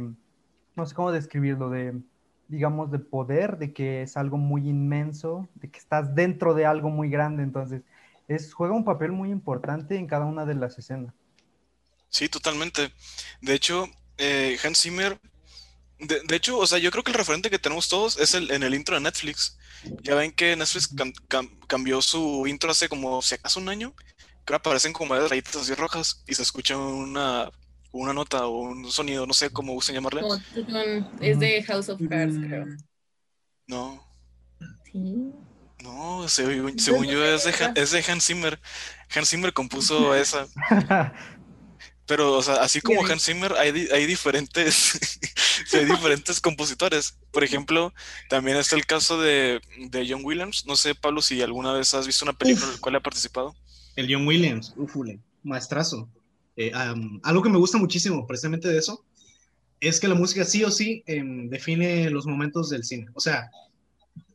no sé cómo describirlo, de, digamos, de poder, de que es algo muy inmenso, de que estás dentro de algo muy grande, entonces es, juega un papel muy importante en cada una de las escenas. Sí, totalmente. De hecho, eh, Hans Zimmer, de, hecho, o sea, yo creo que el referente que tenemos todos es el, en el intro de Netflix. Ya ven que Netflix cambió su intro hace como, si acaso, un año, que aparecen como rayitas así rojas y se escucha una, una nota o un sonido, no sé cómo gusten llamarle. es de House of Cards, creo. No. Sí. No, según, yo es de, es de Hans Zimmer. Hans Zimmer compuso esa. Pero, o sea, así como Hans Zimmer, hay, hay diferentes, hay diferentes compositores. Por ejemplo, también está el caso de, de, John Williams. No sé, Pablo, si alguna vez has visto una película en la cual ha participado. El John Williams, ufule, maestrazo. Eh, algo que me gusta muchísimo precisamente de eso es que la música sí o sí em, define los momentos del cine. O sea,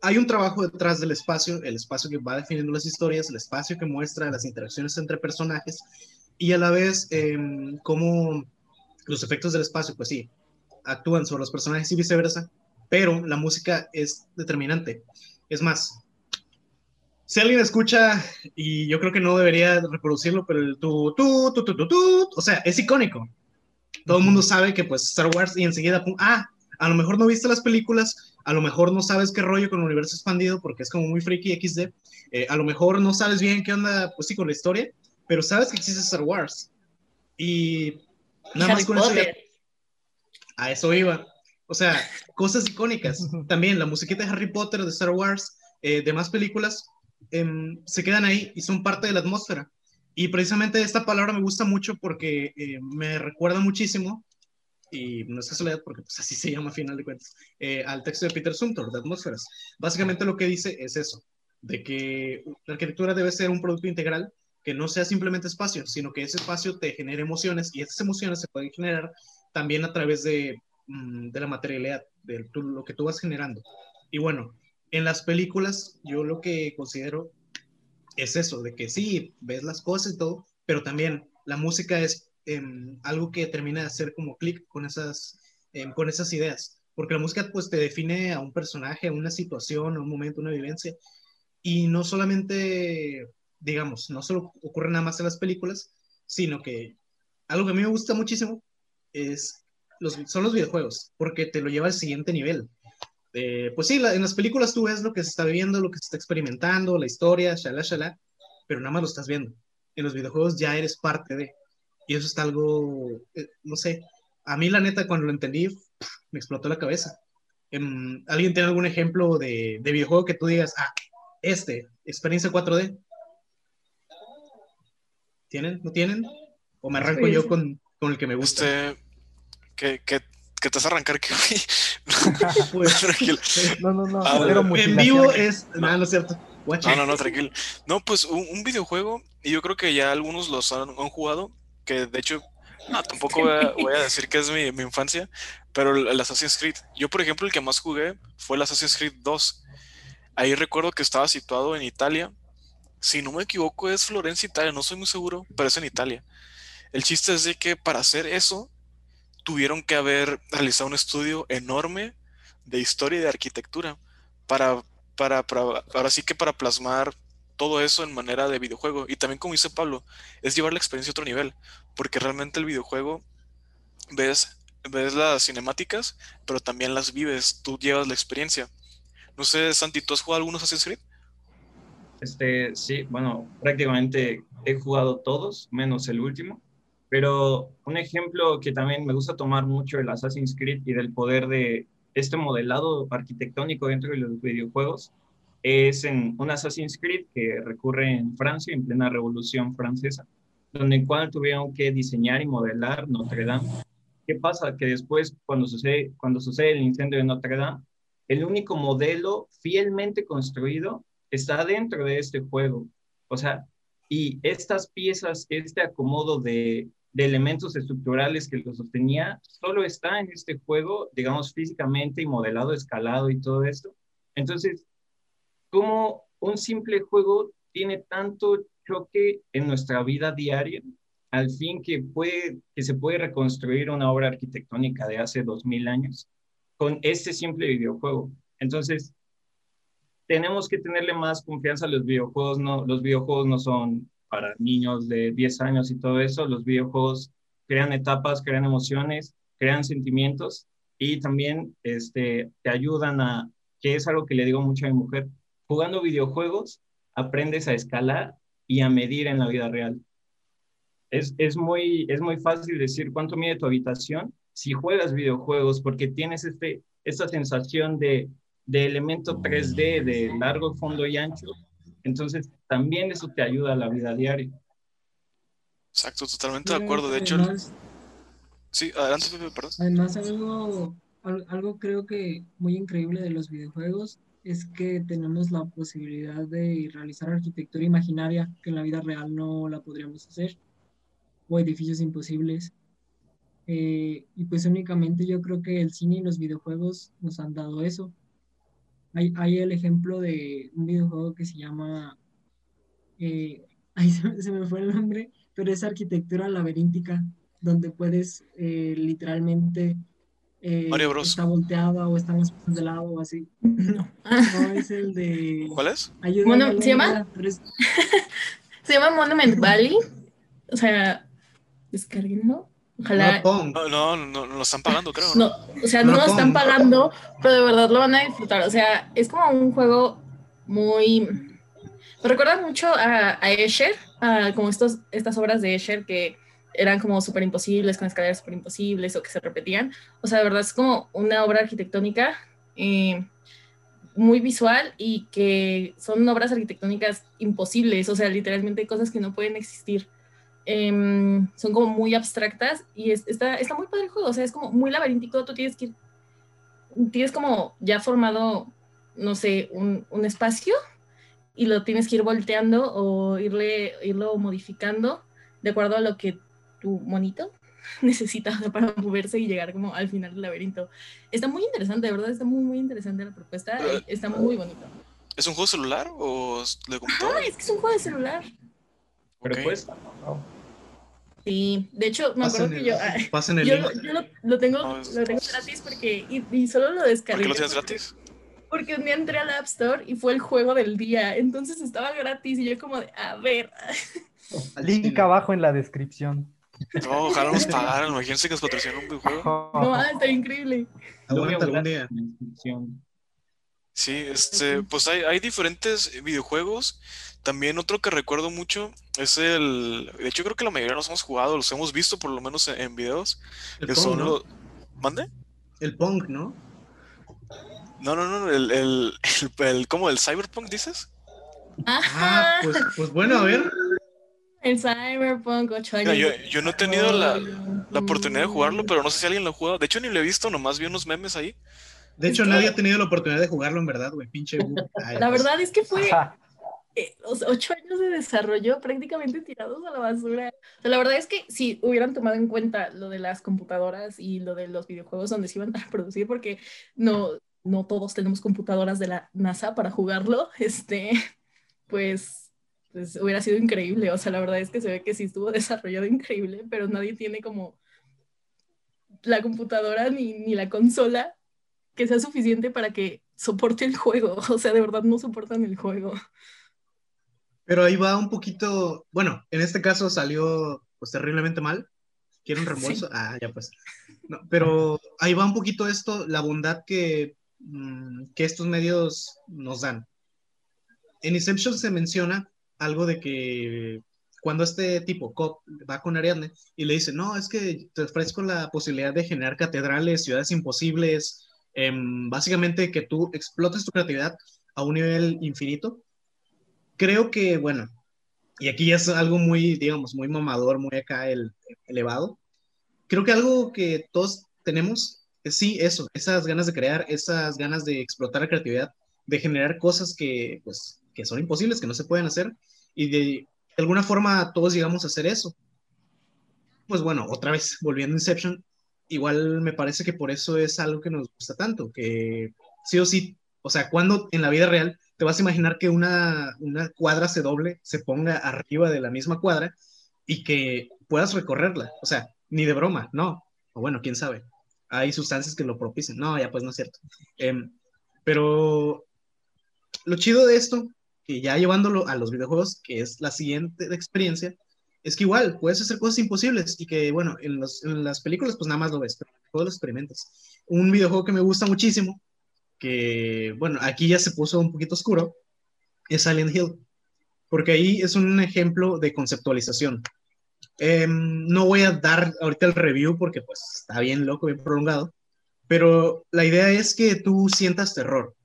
hay un trabajo detrás del espacio, el espacio que va definiendo las historias, el espacio que muestra las interacciones entre personajes y a la vez em, cómo los efectos del espacio, pues sí, actúan sobre los personajes y viceversa, pero la música es determinante. Es más, si alguien escucha, y yo creo que no debería reproducirlo, pero el tu, tu, tu, tu, tu, tu, o sea, es icónico. Todo el mundo sabe que pues Star Wars y enseguida, ah, a lo mejor no viste las películas, a lo mejor no sabes qué rollo con el universo expandido porque es como muy freaky XD, eh, a lo mejor no sabes bien qué onda, pues sí, con la historia, pero sabes que existe Star Wars. Y nada más con eso A eso iba. O sea, cosas icónicas. También la musiquita de Harry Potter, de Star Wars, eh, demás películas, Em, se quedan ahí y son parte de la atmósfera. Y precisamente esta palabra me gusta mucho porque eh, me recuerda muchísimo, y no es casualidad porque pues, así se llama a final de cuentas, eh, al texto de Peter Sumter, de Atmósferas. Básicamente lo que dice es eso, de que la arquitectura debe ser un producto integral que no sea simplemente espacio, sino que ese espacio te genere emociones y esas emociones se pueden generar también a través de, mm, de la materialidad, de lo que tú vas generando. Y bueno, en las películas yo lo que considero es eso, de que sí, ves las cosas y todo, pero también la música es em, algo que termina de hacer como clic con esas, em, con esas ideas, porque la música pues te define a un personaje, a una situación, a un momento, una vivencia, y no solamente, digamos, no solo ocurre nada más en las películas, sino que algo que a mí me gusta muchísimo es los, son los videojuegos, porque te lo lleva al siguiente nivel eh, pues sí, en las películas tú ves lo que se está viendo, lo que se está experimentando, la historia, shalá, shalá, pero nada más lo estás viendo. En los videojuegos ya eres parte de. Y eso está algo, eh, no sé, a mí la neta cuando lo entendí me explotó la cabeza. Em, ¿Alguien tiene algún ejemplo de, de, videojuego que tú digas, ah, este, experiencia 4D? ¿Tienen? ¿No tienen? ¿O me arranco yo con, con, el que me gusta? Este, que, que que te vas a arrancar que pues, no, no, no. en vivo es. No, no es cierto. No, no, no, tranquilo. No, pues un, videojuego, y yo creo que ya algunos los han, jugado, que de hecho, no, tampoco voy a, decir que es mi, mi, infancia, pero el Assassin's Creed. Yo, por ejemplo, el que más jugué fue el Assassin's Creed 2. Ahí recuerdo que estaba situado en Italia. Si no me equivoco, es Florencia, Italia, no soy muy seguro, pero es en Italia. El chiste es de que para hacer eso tuvieron que haber realizado un estudio enorme de historia y de arquitectura para, para, ahora sí que para plasmar todo eso en manera de videojuego. Y también, como dice Pablo, es llevar la experiencia a otro nivel, porque realmente el videojuego ves, ves las cinemáticas, pero también las vives, tú llevas la experiencia. No sé, Santi, ¿tú has jugado algunos Assassin's Creed? Este, sí, bueno, prácticamente he jugado todos, menos el último. Pero un ejemplo que también me gusta tomar mucho el Assassin's Creed y del poder de este modelado arquitectónico dentro de los videojuegos es en un Assassin's Creed que recurre en Francia, en plena Revolución Francesa, donde en cual tuvieron que diseñar y modelar Notre Dame. ¿Qué pasa? Que después, cuando sucede, cuando sucede el incendio de Notre Dame, el único modelo fielmente construido está dentro de este juego. O sea, Y estas piezas, este acomodo de, elementos estructurales que lo sostenía, solo está en este juego, digamos, físicamente y modelado, escalado y todo esto. Entonces, como un simple juego tiene tanto choque en nuestra vida diaria, al fin que, puede, que se puede reconstruir una obra arquitectónica de hace dos mil años con este simple videojuego. Entonces, tenemos que tenerle más confianza a los videojuegos. No, los videojuegos no son para niños de 10 años y todo eso. Los videojuegos crean etapas, crean emociones, crean sentimientos y también este, te ayudan a, que es algo que le digo mucho a mi mujer, jugando videojuegos aprendes a escalar y a medir en la vida real. Es, es, muy, es muy fácil decir cuánto mide tu habitación si juegas videojuegos porque tienes este, esta sensación de, de elemento 3D de largo fondo y ancho. Entonces, también eso te ayuda a la vida diaria. Exacto, totalmente de acuerdo. De hecho, sí, adelante, perdón. Además, algo, algo creo que muy increíble de los videojuegos es que tenemos la posibilidad de realizar arquitectura imaginaria que en la vida real no la podríamos hacer, o edificios imposibles. Eh, y pues únicamente yo creo que el cine y los videojuegos nos han dado eso. Hay, hay el ejemplo de un videojuego que se llama, eh, ahí se, me fue el nombre, pero es arquitectura laberíntica, donde puedes eh, literalmente eh, Mario Bros. está volteada o está más de lado o así. No, no es el de. ¿Cuál es? ¿Se llama? Se llama Monument Valley. O sea, descarguenlo. Ojalá. No, no, no, no, lo están pagando, creo. No, o sea, no, lo están pagando, pero de verdad lo van a disfrutar. O sea, es como un juego muy. Me recuerda mucho a, a Escher, a como estos, estas obras de Escher que eran como súper imposibles, con escaleras súper imposibles o que se repetían. O sea, de verdad es como una obra arquitectónica eh, muy visual y que son obras arquitectónicas imposibles, o sea, literalmente cosas que no pueden existir. Em, son como muy abstractas y está, está muy padre el juego, o sea, es como muy laberíntico, tú tienes que ir, tienes como ya formado, no sé, un, un espacio y lo tienes que ir volteando o irle, irlo modificando de acuerdo a lo que tu monito necesita para moverse y llegar como al final del laberinto. Está muy interesante, de verdad, está muy, muy interesante la propuesta, está muy bonito. ¿Es un juego celular o de computadora? Ah, es que es un juego de celular. Pero pues... Sí, de hecho, me acuerdo que yo, ah, yo, lo, tengo, lo tengo gratis porque, y, solo lo descargué. ¿Por qué lo tienes gratis? Porque un día entré al App Store y fue el juego del día, entonces estaba gratis y yo como de, a ver. Link abajo en la descripción. No, ojalá nos pagaran. Imagínense que nos patrocinan un videojuego. No, ah, está increíble. Sí, este, pues hay, hay diferentes videojuegos. También otro que recuerdo mucho es el. De hecho, creo que la mayoría los hemos jugado, los hemos visto por lo menos en, videos. El que Pong, son ¿no? los. ¿Mande? El Pong, ¿no? No, no, no, el, el, el, el- ¿cómo? ¿El Cyberpunk dices? Ah, Ajá. pues, pues bueno, a ver. El Cyberpunk 8 Mira, años. yo, yo no he tenido la, la oportunidad de jugarlo, pero no sé si alguien lo ha jugado. De hecho, ni lo he visto, nomás vi unos memes ahí. De hecho, nadie ha tenido la oportunidad de jugarlo en verdad, güey. Pinche. Ay, La pues, verdad es que fue eh, o sea, ocho años de desarrollo prácticamente tirados a la basura. La verdad es que si hubieran tomado en cuenta lo de las computadoras y lo de los videojuegos donde se iban a producir, porque no, no todos tenemos computadoras de la NASA para jugarlo, este, pues, pues hubiera sido increíble. O sea, la verdad es que se ve que sí estuvo desarrollado increíble, pero nadie tiene como la computadora ni, ni la consola que sea suficiente para que soporte el juego. O sea, de verdad no soportan el juego. Pero ahí va un poquito. Bueno, en este caso salió pues terriblemente mal. ¿Quiere un reembolso? Sí. Ah, ya pues. No, pero ahí va un poquito esto, la bondad que, mm, que estos medios nos dan. En Inception se menciona algo de que cuando este tipo, Cop, va con Ariadne y le dice, no, es que te ofrezco la posibilidad de generar catedrales, ciudades imposibles, em, básicamente que tú explotes tu creatividad a un nivel infinito. Creo que, bueno, y aquí ya es algo muy, digamos, muy mamador, muy acá el, elevado. Creo que algo que todos tenemos es sí, eso, esas ganas de crear, esas ganas de explotar la creatividad, de generar cosas que, pues, que son imposibles, que no se pueden hacer, y de alguna forma todos llegamos a hacer eso. Pues bueno, otra vez, volviendo a Inception, igual me parece que por eso es algo que nos gusta tanto, que sí o sí, o sea, cuando en la vida real te vas a imaginar que una, una cuadra se doble, se ponga arriba de la misma cuadra y que puedas recorrerla, o sea, ni de broma, no, o bueno, quién sabe, hay sustancias que lo propician, no, ya pues no es cierto. Em, pero lo chido de esto, que ya llevándolo a los videojuegos, que es la siguiente experiencia, es que igual puedes hacer cosas imposibles y que, bueno, en, las películas pues nada más lo ves, pero en el juego lo experimentas. Un videojuego que me gusta muchísimo, que, bueno, aquí ya se puso un poquito oscuro, es Silent Hill, porque ahí es un ejemplo de conceptualización. Em, no voy a dar ahorita el review porque pues está bien loco, bien prolongado, pero la idea es que tú sientas terror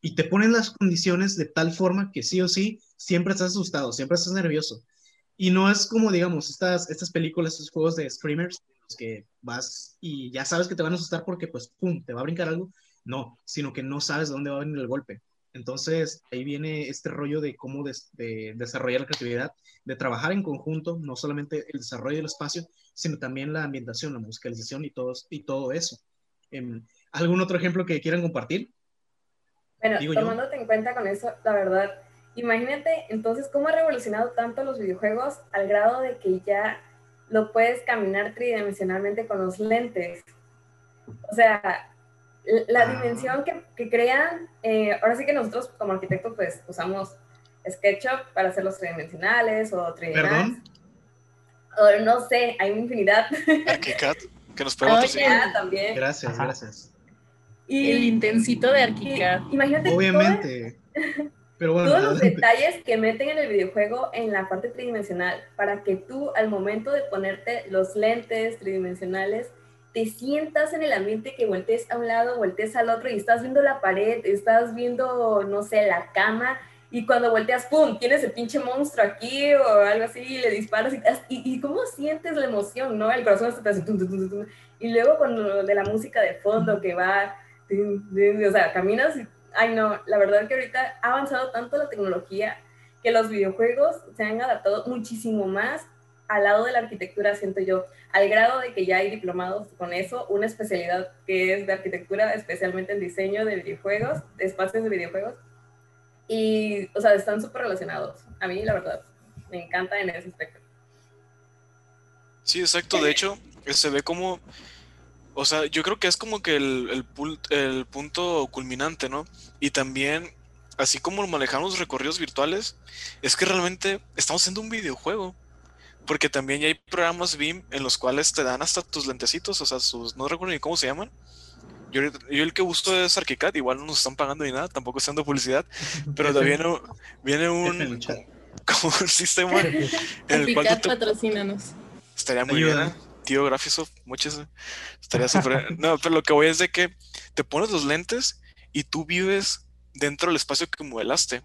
y te ponen las condiciones de tal forma que sí o sí siempre estás asustado, siempre estás nervioso. Y no es como, digamos, estas, estas películas, estos juegos de screamers, que vas y ya sabes que te van a asustar porque, pues, pum, te va a brincar algo. No, sino que no sabes de dónde va a venir el golpe. Entonces, ahí viene este rollo de cómo de, desarrollar la creatividad, de trabajar en conjunto, no solamente el desarrollo del espacio, sino también la ambientación, la musicalización y todo, y todo eso. Em, ¿Algún otro ejemplo que quieran compartir? Bueno, tomándote en cuenta con eso, la verdad, imagínate entonces cómo ha revolucionado tanto los videojuegos al grado de que ya lo puedes caminar tridimensionalmente con los lentes. O sea, la dimensión que, que crean, eh, ahora sí que nosotros como arquitectos pues usamos SketchUp para hacer los tridimensionales o tridimensionales. O no sé, hay una infinidad. ArchiCAD, que nos puede también. Gracias, gracias. Y, el intensito de ArchiCAD. Imagínate. Obviamente. Pero bueno, todos los detalles que meten en el videojuego en la parte tridimensional para que tú al momento de ponerte los lentes tridimensionales te sientas en el ambiente que voltees a un lado, voltees al otro y estás viendo la pared, estás viendo, no sé, la cama y cuando volteas, ¡pum!, tienes el pinche monstruo aquí o algo así y le disparas y, cómo sientes la emoción, ¿no? El corazón te hace... y luego con lo de la música de fondo que va, o sea, caminas y, ay no, la verdad que ahorita ha avanzado tanto la tecnología que los videojuegos se han adaptado muchísimo más al lado de la arquitectura, siento yo, al grado de que ya hay diplomados con eso, una especialidad que es de arquitectura, especialmente en diseño de videojuegos, de espacios de videojuegos. Y, o sea, están súper relacionados. A mí, la verdad, me encanta en ese aspecto. Sí, exacto. De hecho, se ve como, o sea, yo creo que es como que el, el, el punto culminante, ¿no? Y también, así como manejamos recorridos virtuales, es que realmente estamos haciendo un videojuego. Porque también ya hay programas BIM en los cuales te dan hasta tus lentecitos, o sea, sus, no recuerdo ni cómo se llaman. Yo, yo el que uso es ArchiCAD, igual no nos están pagando ni nada, tampoco están dando publicidad, pero también viene un, como un sistema en el cual patrocínanos. Estaría muy bien, ¿eh? tío Graphisoft, muchas estaría súper. no, pero lo que voy es de que te pones los lentes y tú vives dentro del espacio que modelaste,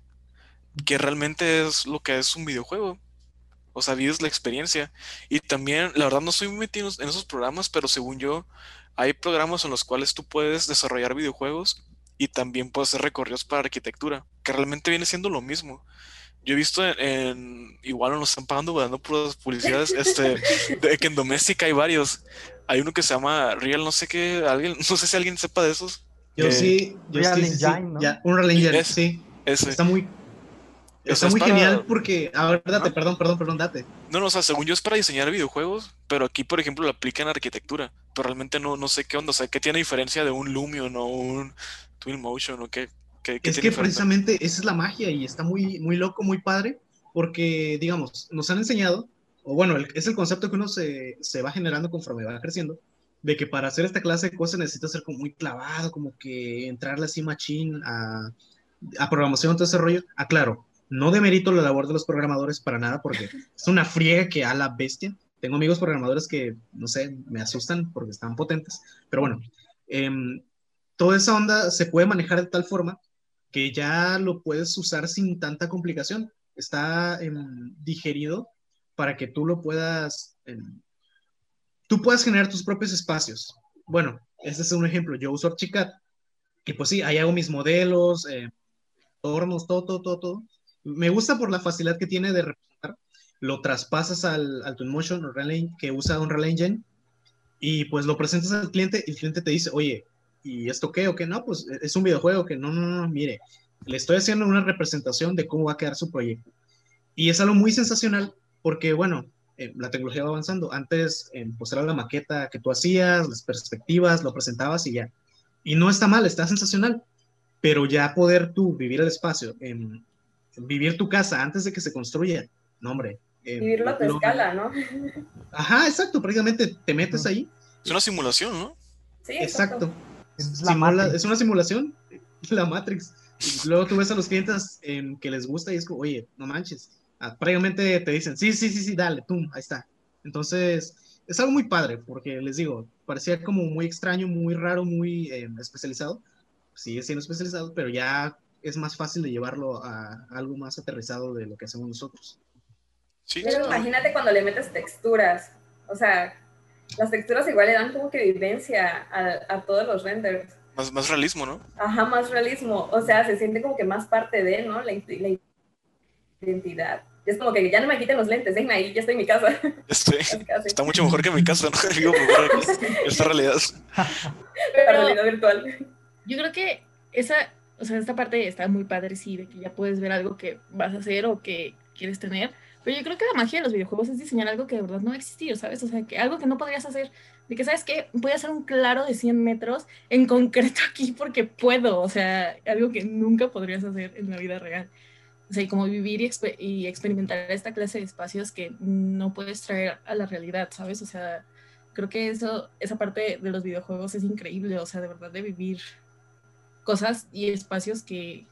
que realmente es lo que es un videojuego. O sea, vives la experiencia. Y también, la verdad, no soy muy metido en esos programas, pero según yo, hay programas en los cuales tú puedes desarrollar videojuegos y también puedes hacer recorridos para arquitectura, que realmente viene siendo lo mismo. Yo he visto en, igual no nos están pagando, dando publicidades, este, de que en Doméstica hay varios. Hay uno que se llama Real, no sé qué, alguien, no sé si alguien sepa de esos. Yo sí, yo Real sí, sí, ¿no? ya, un Real Engine, sí. Está muy Está muy genial porque, a ver, date, perdón, perdón, perdón, date. No, no, o sea, según yo es para diseñar videojuegos, pero aquí, por ejemplo, lo aplican arquitectura, pero realmente no, no sé qué onda, o sea, ¿qué tiene diferencia de un Lumion o un Twinmotion o qué? qué, es que precisamente esa es la magia y está muy, muy loco, muy padre, porque, digamos, nos han enseñado, o bueno, es el concepto que uno se, se va generando conforme va creciendo, de que para hacer esta clase de cosas necesitas ser como muy clavado, como que entrarle así machín a, a programación, todo ese rollo. Ah, claro, no demerito la labor de los programadores para nada, porque es una friega que a la bestia. Tengo amigos programadores que, no sé, me asustan porque están potentes, pero bueno, em, toda esa onda se puede manejar de tal forma que ya lo puedes usar sin tanta complicación. Está em, digerido para que tú lo puedas, em, tú puedas generar tus propios espacios. Bueno, este es un ejemplo. Yo uso Archicad y pues sí, ahí hago mis modelos, hornos, todo, todo, todo, todo me gusta por la facilidad que tiene de representar, lo traspasas al, al Twinmotion que usa Unreal Engine y pues lo presentas al cliente y el cliente te dice, oye, ¿y esto qué o qué? No, pues es un videojuego que no, no, no, mire, le estoy haciendo una representación de cómo va a quedar su proyecto. Y es algo muy sensacional porque, bueno, eh, la tecnología va avanzando. Antes, eh, pues era la maqueta que tú hacías, las perspectivas, lo presentabas y ya. Y no está mal, está sensacional. Pero ya poder tú vivir el espacio, vivir tu casa antes de que se construya, no, hombre. Vivirlo a tu escala, ¿no? Ajá, exacto, prácticamente te metes ahí. Es una simulación, ¿no? Sí, exacto. Es, es una simulación, la Matrix. luego tú ves a los clientes que les gusta y es como, oye, no manches. Ah, prácticamente te dicen, sí, sí, sí, sí, dale, pum, ahí está. Entonces, es algo muy padre, porque les digo, parecía como muy extraño, muy raro, muy eh, especializado. Sigue siendo especializado, pero ya es más fácil de llevarlo a, algo más aterrizado de lo que hacemos nosotros. Sí, pero imagínate cuando le metes texturas, o sea, las texturas igual le dan como que vivencia a, a todos los renders. Más, más realismo, ¿no? Ajá, más realismo. O sea, se siente como que más parte de, ¿no? La, la identidad. es como que ya no me quiten los lentes, déjenme ahí, ya estoy en mi casa. Estoy, está mucho mejor que mi casa, ¿no? Digo, esta realidad. Pero, realidad virtual. Yo creo que esa, o sea, esta parte está muy padre, sí, de que ya puedes ver algo que vas a hacer o que quieres tener. Pero yo creo que la magia de los videojuegos es diseñar algo que de verdad no va a existir, ¿sabes? O sea, que algo que no podrías hacer. De que, ¿sabes qué? Voy a hacer un claro de 100 metros en concreto aquí porque puedo. O sea, algo que nunca podrías hacer en la vida real. O sea, y como vivir y, experimentar esta clase de espacios que no puedes traer a la realidad, ¿sabes? O sea, creo que eso, esa parte de los videojuegos es increíble, o sea, de verdad de vivir cosas y espacios que,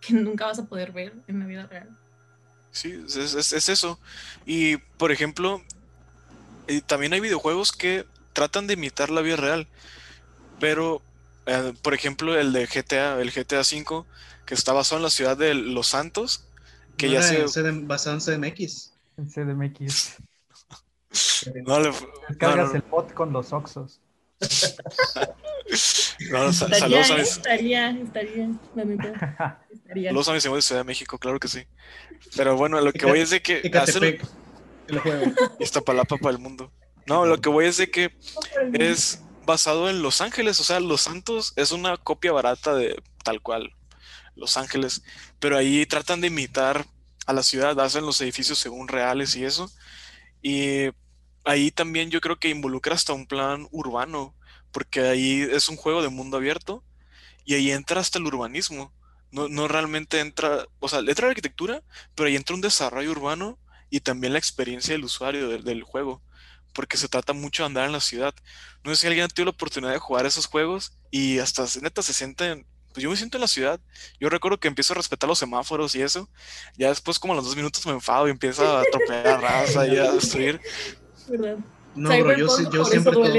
que nunca vas a poder ver en la vida real. Sí, es, es, eso. Y, por ejemplo, eh, también hay videojuegos que tratan de imitar la vida real, pero, eh, por ejemplo, el de GTA, el GTA V, que está basado en la ciudad de Los Santos, que ya se... basado en CDMX. En CDMX. no le... Cargas el bot con los Oxos. No, saludos a mis... Estaría, estaría, estaría. Saludos a mis de Ciudad de México, claro que sí. Pero bueno, lo que voy es de que... Y esta palapa para el mundo. No, lo que voy es de que es basado en Los Ángeles, o sea, Los Santos es una copia barata de tal cual los Ángeles, pero ahí tratan de imitar a la ciudad, hacen los edificios según reales y eso. Y ahí también yo creo que involucra hasta un plan urbano, porque ahí es un juego de mundo abierto y ahí entra hasta el urbanismo. No, no realmente entra, o sea, entra la arquitectura, pero ahí entra un desarrollo urbano y también la experiencia del usuario del, juego, porque se trata mucho de andar en la ciudad. No sé si alguien ha tenido la oportunidad de jugar esos juegos y hasta neta se sienten pues yo me siento en la ciudad. Yo recuerdo que empiezo a respetar los semáforos y eso. Ya después, como a los dos minutos, me enfado y empiezo a atropellar raza y a destruir. No, bro, yo, yo siempre todos...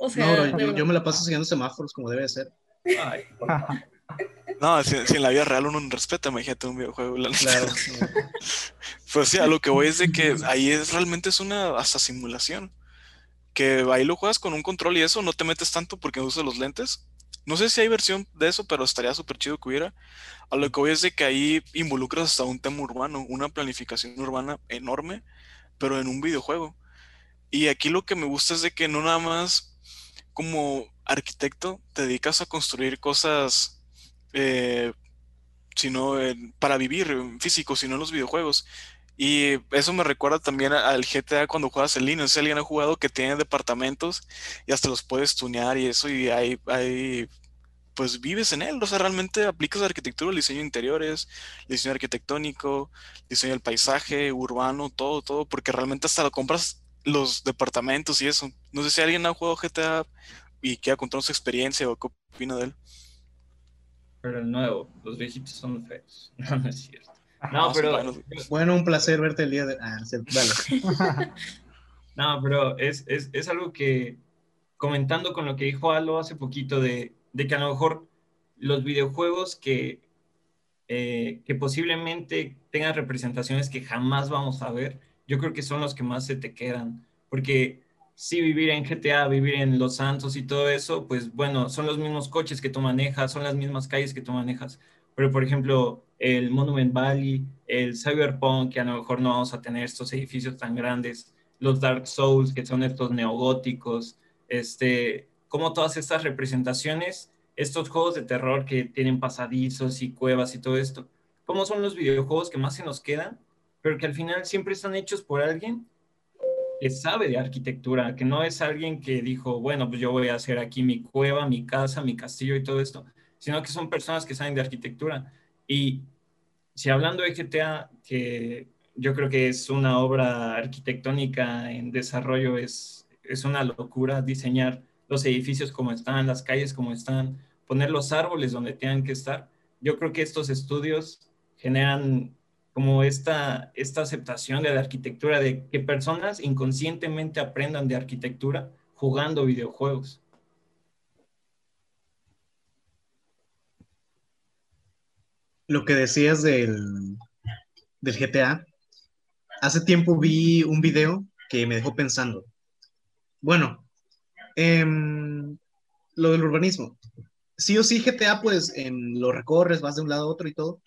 O sea, no, bro, yo, me la paso siguiendo semáforos como debe ser. no, si, en la vida real uno no respeta, imagínate un videojuego. Claro. pues sí, a lo que voy es de que ahí es, realmente es una hasta simulación. Que ahí lo juegas con un control y eso, no te metes tanto porque no usas los lentes no sé si hay versión de eso, pero estaría súper chido que hubiera. A lo que voy es de que ahí involucras hasta un tema urbano, una planificación urbana enorme, pero en un videojuego. Y aquí lo que me gusta es de que no nada más como arquitecto te dedicas a construir cosas, eh, sino para vivir en físico, sino en los videojuegos. Y eso me recuerda también al GTA cuando juegas en línea. Si alguien ha jugado que tiene departamentos y hasta los puedes tunear y eso, y hay, hay pues vives en él. O sea, realmente aplicas arquitectura, el diseño de interiores, diseño arquitectónico, diseño del paisaje, urbano, todo, todo, porque realmente hasta lo compras los departamentos y eso. No sé si alguien ha jugado GTA y quiera contar su experiencia o qué opina de él. Pero el nuevo, los viejitos son feos. No, no es cierto. No, pero. Bueno, un placer verte el día de. Ah, dale. no, pero es, es, es, algo que, comentando con lo que dijo Alo hace poquito, de, de que a lo mejor los videojuegos que, eh, que posiblemente tengan representaciones que jamás vamos a ver, yo creo que son los que más se te quedan. Porque si vivir en GTA, vivir en Los Santos y todo eso, pues bueno, son los mismos coches que tú manejas, son las mismas calles que tú manejas pero por ejemplo, el Monument Valley, el Cyberpunk, que a lo mejor no vamos a tener estos edificios tan grandes, los Dark Souls, que son estos neogóticos, este, como todas estas representaciones, estos juegos de terror que tienen pasadizos y cuevas y todo esto, cómo son los videojuegos que más se nos quedan, pero que al final siempre están hechos por alguien que sabe de arquitectura, que no es alguien que dijo, bueno, pues yo voy a hacer aquí mi cueva, mi casa, mi castillo y todo esto, sino que son personas que saben de arquitectura. Y si hablando de GTA, que yo creo que es una obra arquitectónica en desarrollo, es, es una locura diseñar los edificios como están, las calles como están, poner los árboles donde tengan que estar. Yo creo que estos estudios generan como esta, esta aceptación de la arquitectura, de que personas inconscientemente aprendan de arquitectura jugando videojuegos. Lo que decías del, del GTA, hace tiempo vi un video que me dejó pensando. Bueno, em, lo del urbanismo. Sí o sí, GTA, pues en lo recorres, vas de un lado a otro y todo,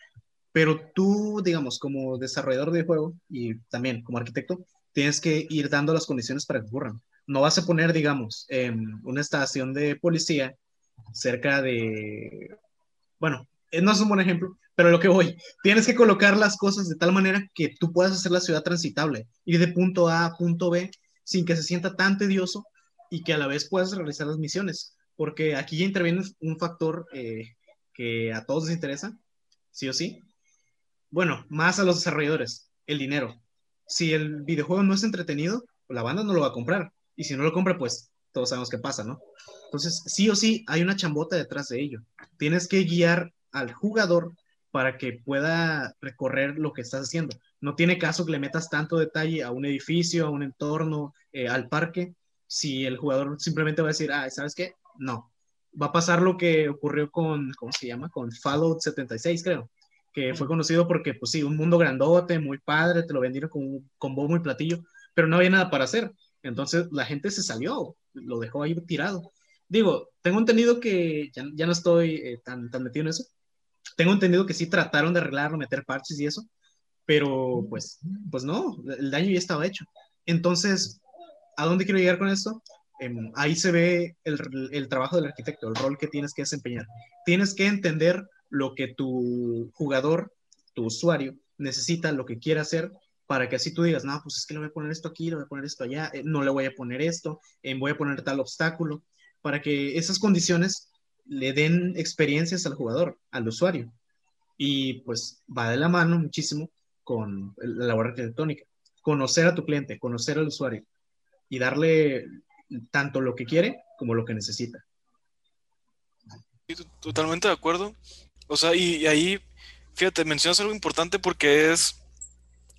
pero tú, digamos, como desarrollador de juego y también como arquitecto, tienes que ir dando las condiciones para que ocurran. No vas a poner, digamos, una estación de policía cerca de, bueno, eh, no es un buen ejemplo, pero lo que voy, tienes que colocar las cosas de tal manera que tú puedas hacer la ciudad transitable, ir de punto A a punto B sin que se sienta tan tedioso y que a la vez puedas realizar las misiones, porque aquí ya interviene un factor eh, que a todos les interesa, sí o sí, bueno, más a los desarrolladores, el dinero. Si el videojuego no es entretenido, la banda no lo va a comprar. Y si no lo compra, pues todos sabemos qué pasa, ¿no? Entonces, sí o sí, hay una chambota detrás de ello. Tienes que guiar al jugador para que pueda recorrer lo que estás haciendo. No tiene caso que le metas tanto detalle a un edificio, a un entorno, eh, al parque, si el jugador simplemente va a decir, ah, ¿sabes qué? No. Va a pasar lo que ocurrió con, ¿cómo se llama? Con Fallout 76, creo que fue conocido porque, pues sí, un mundo grandote, muy padre, te lo vendieron con, con bombo y platillo, pero no había nada para hacer. Entonces la gente se salió, lo dejó ahí tirado. Digo, tengo entendido que ya, ya no estoy eh, tan, tan metido en eso. Tengo entendido que sí trataron de arreglarlo, meter parches y eso, pero pues, pues no, el daño ya estaba hecho. Entonces, ¿a dónde quiero llegar con esto? Em, ahí se ve el, trabajo del arquitecto, el rol que tienes que desempeñar. Tienes que entender lo que tu jugador, tu usuario, necesita, lo que quiere hacer, para que así tú digas, no, pues es que le voy a poner esto aquí, le voy a poner esto allá, eh, no le voy a poner esto, eh, voy a poner tal obstáculo, para que esas condiciones le den experiencias al jugador, al usuario. Y pues va de la mano muchísimo con la labor arquitectónica. Conocer a tu cliente, conocer al usuario y darle tanto lo que quiere como lo que necesita. Totalmente de acuerdo. O sea, y, ahí, fíjate, mencionas algo importante porque es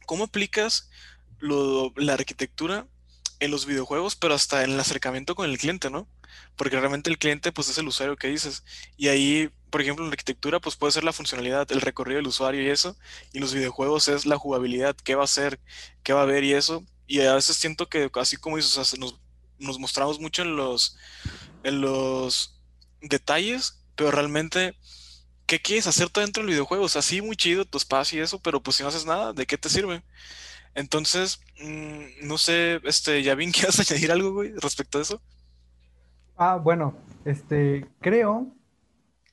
cómo aplicas la arquitectura en los videojuegos, pero hasta en el acercamiento con el cliente, ¿no? Porque realmente el cliente, pues, es el usuario que dices. Y ahí, por ejemplo, en la arquitectura, pues, puede ser la funcionalidad, el recorrido del usuario y eso. Y los videojuegos es la jugabilidad, qué va a hacer, qué va a ver y eso. Y a veces siento que, así como dices, nos, nos mostramos mucho en los, en los detalles, pero realmente ¿qué quieres hacer dentro del videojuego? O sea, sí, muy chido tu espacio y eso, pero pues si no haces nada, ¿de qué te sirve? Entonces, mm, no sé, este, Yavin, ¿quieres añadir algo, güey, respecto a eso? Ah, bueno, este, creo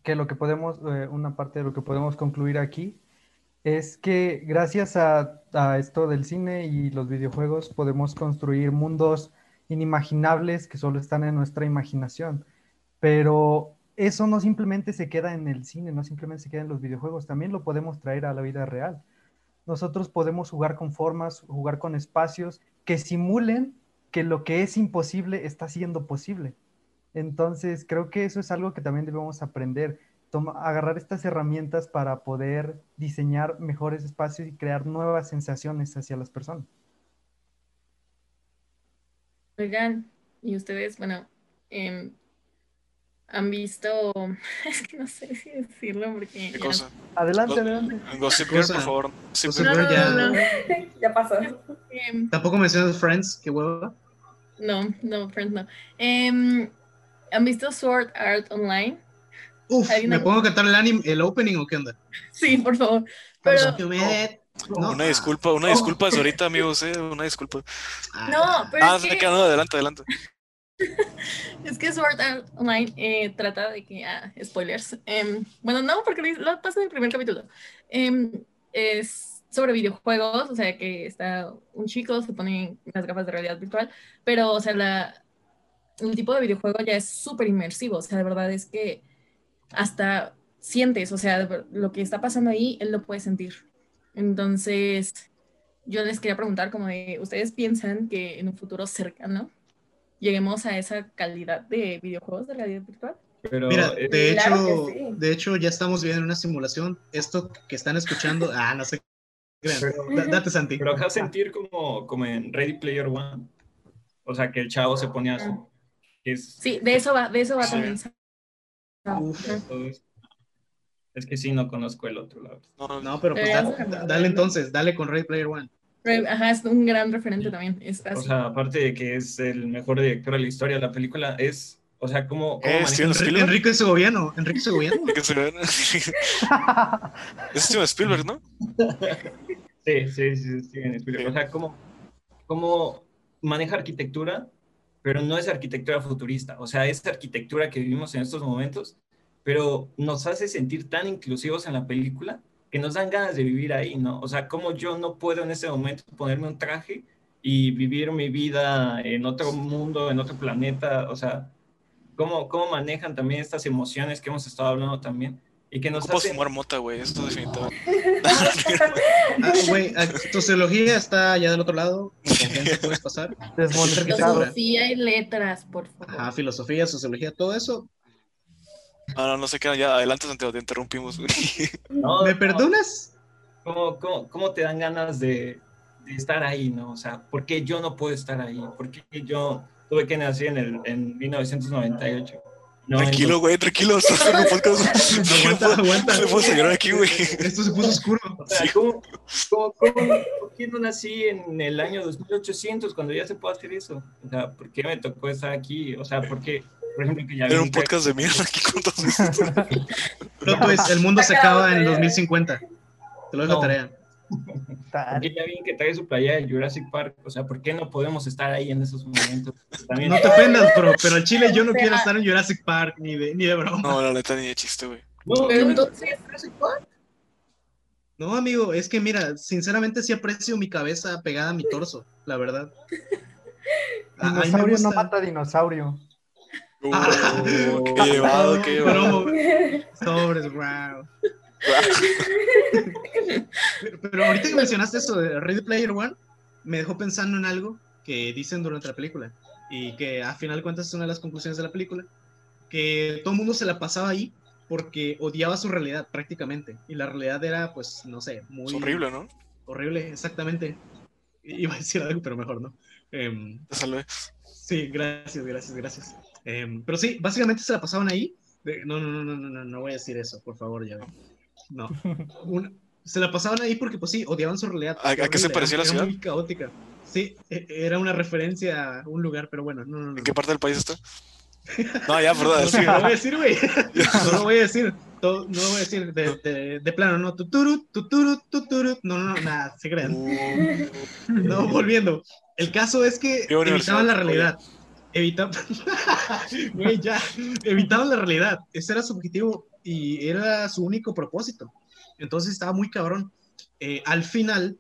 que lo que podemos, eh, una parte de lo que podemos concluir aquí es que gracias a, esto del cine y los videojuegos podemos construir mundos inimaginables que solo están en nuestra imaginación. Pero eso no simplemente se queda en el cine, no simplemente se queda en los videojuegos, también lo podemos traer a la vida real. Nosotros podemos jugar con formas, jugar con espacios que simulen que lo que es imposible está siendo posible. Entonces, creo que eso es algo que también debemos aprender, agarrar estas herramientas para poder diseñar mejores espacios y crear nuevas sensaciones hacia las personas. Oigan, y ustedes, bueno, eh, han visto, es que no sé si decirlo porque... ¿Qué cosa? Adelante, adelante. Gossip Girl, por favor. No, no, ya... ya pasó. Em, ¿Tampoco mencionas Friends? ¿Qué huevo? No, no, Friends no. Eh, ¿Han visto Sword Art Online? Uf, ¿me pongo a cantar el anime, el opening o qué onda? Sí, por favor. Pero... una disculpa, una disculpa oh. ahorita, amigos, eh, una disculpa. No, pero. Ah, se que... quedando adelante, adelante. es que Sword Art Online eh, trata de que. Ah, spoilers. Em, bueno, no, porque lo pasa en el primer capítulo. Em, es sobre videojuegos, o sea, que está un chico, se pone las gafas de realidad virtual, pero, o sea, la, el tipo de videojuego ya es súper inmersivo, o sea, de verdad es que hasta sientes, o sea, lo que está pasando ahí, él lo puede sentir. Entonces, yo les quería preguntar como de, ¿ustedes piensan que en un futuro cercano lleguemos a esa calidad de videojuegos de realidad virtual? Mira, eh, de hecho, de hecho ya estamos viendo una simulación. Esto que están escuchando, ah, no sé. date Santi. Pero acá sentir como, como en Ready Player One. O sea, que el chavo se ponía así. Sí, de eso va, de eso va también. Es que sí, no conozco el otro lado. No, pero pues dale, entonces, dale con Ready Player One. Ajá, es un gran referente también. o sea, aparte de que es el mejor director de la historia de la película, es, o sea, como... Enrique, Enrique Segoviano, Enrique Segoviano. Enrique Segoviano. es Steven Spielberg, ¿no? Sí, sí, sí, Steven Spielberg. O sea, como, como maneja arquitectura pero no es arquitectura futurista, o sea, es arquitectura que vivimos en estos momentos, pero nos hace sentir tan inclusivos en la película que nos dan ganas de vivir ahí, ¿no? O sea, como yo no puedo en ese momento ponerme un traje y vivir mi vida en otro mundo, en otro planeta, o sea, cómo, cómo manejan también estas emociones que hemos estado hablando también y que nos hace... fumar mota, güey, esto definitivamente. ah, güey, sociología está allá del otro lado. puedes pasar? Filosofía y letras, por favor. Ajá, filosofía, sociología, todo eso. No, no, no se quedan ya. Adelante, Santiago, te interrumpimos, güey. ¿Me perdonas? ¿Cómo, cómo, cómo te dan ganas de, de, estar ahí, no? O sea, ¿por qué yo no puedo estar ahí? ¿Por qué yo tuve que nacer en, el, en 1998? Tranquilo, güey, tranquilo. aguanta, aguanta. No puedo seguir aquí, güey. Esto se puso oscuro. O sea, ¿cómo, cómo, por qué no nací en el año 2800 cuando ya se puede hacer eso? O sea, ¿por qué me tocó estar aquí? O sea, ¿por qué? Por ejemplo, que ya Era un podcast de mierda aquí con todos No, pues el mundo se acaba en el 2050. Te lo dejo no. Ya bien que trae su playa de Jurassic Park, o sea, ¿por qué no podemos estar ahí en esos momentos? También no te ofendas, bro, pero en Chile yo no quiero estar en Jurassic Park ni de, ni de broma. No, la neta ni de chiste, güey. No, pero entonces Jurassic Park. No, amigo, es que mira, sinceramente sí aprecio mi cabeza pegada a mi torso, la verdad. Dinosaurio no mata dinosaurio. Uh, qué llevado, qué llevado. Sobres, wow pero, ahorita que mencionaste eso de Ready Player One, me dejó pensando en algo que dicen durante la película y que a final de cuentas es una de las conclusiones de la película, que todo el mundo se la pasaba ahí porque odiaba su realidad prácticamente y la realidad era pues no sé, muy... horrible, ¿no? Horrible, exactamente. Iba a decir algo, pero mejor no. Eh, sí, gracias, gracias, gracias. Em, pero sí, básicamente se la pasaban ahí. no, no, no, no, no, no voy a decir eso, por favor, ya. No. se la pasaban ahí porque, pues sí, odiaban su realidad. ¿A, qué se parecía la ciudad? Muy caótica. Sí, e, era una referencia a un lugar, pero bueno, no, no, no. ¿En qué parte del país está? No, ya, perdón. no, lo voy a decir, güey. No lo voy a decir. no lo voy a decir de, de, plano, no. Tuturu, tuturu, tuturu. No, no, no, nada, se crean. Uh. No, volviendo. El caso es que evitaban la realidad. Evitaban la realidad. Ese era su objetivo y era su único propósito. Entonces estaba muy cabrón. Eh, al final,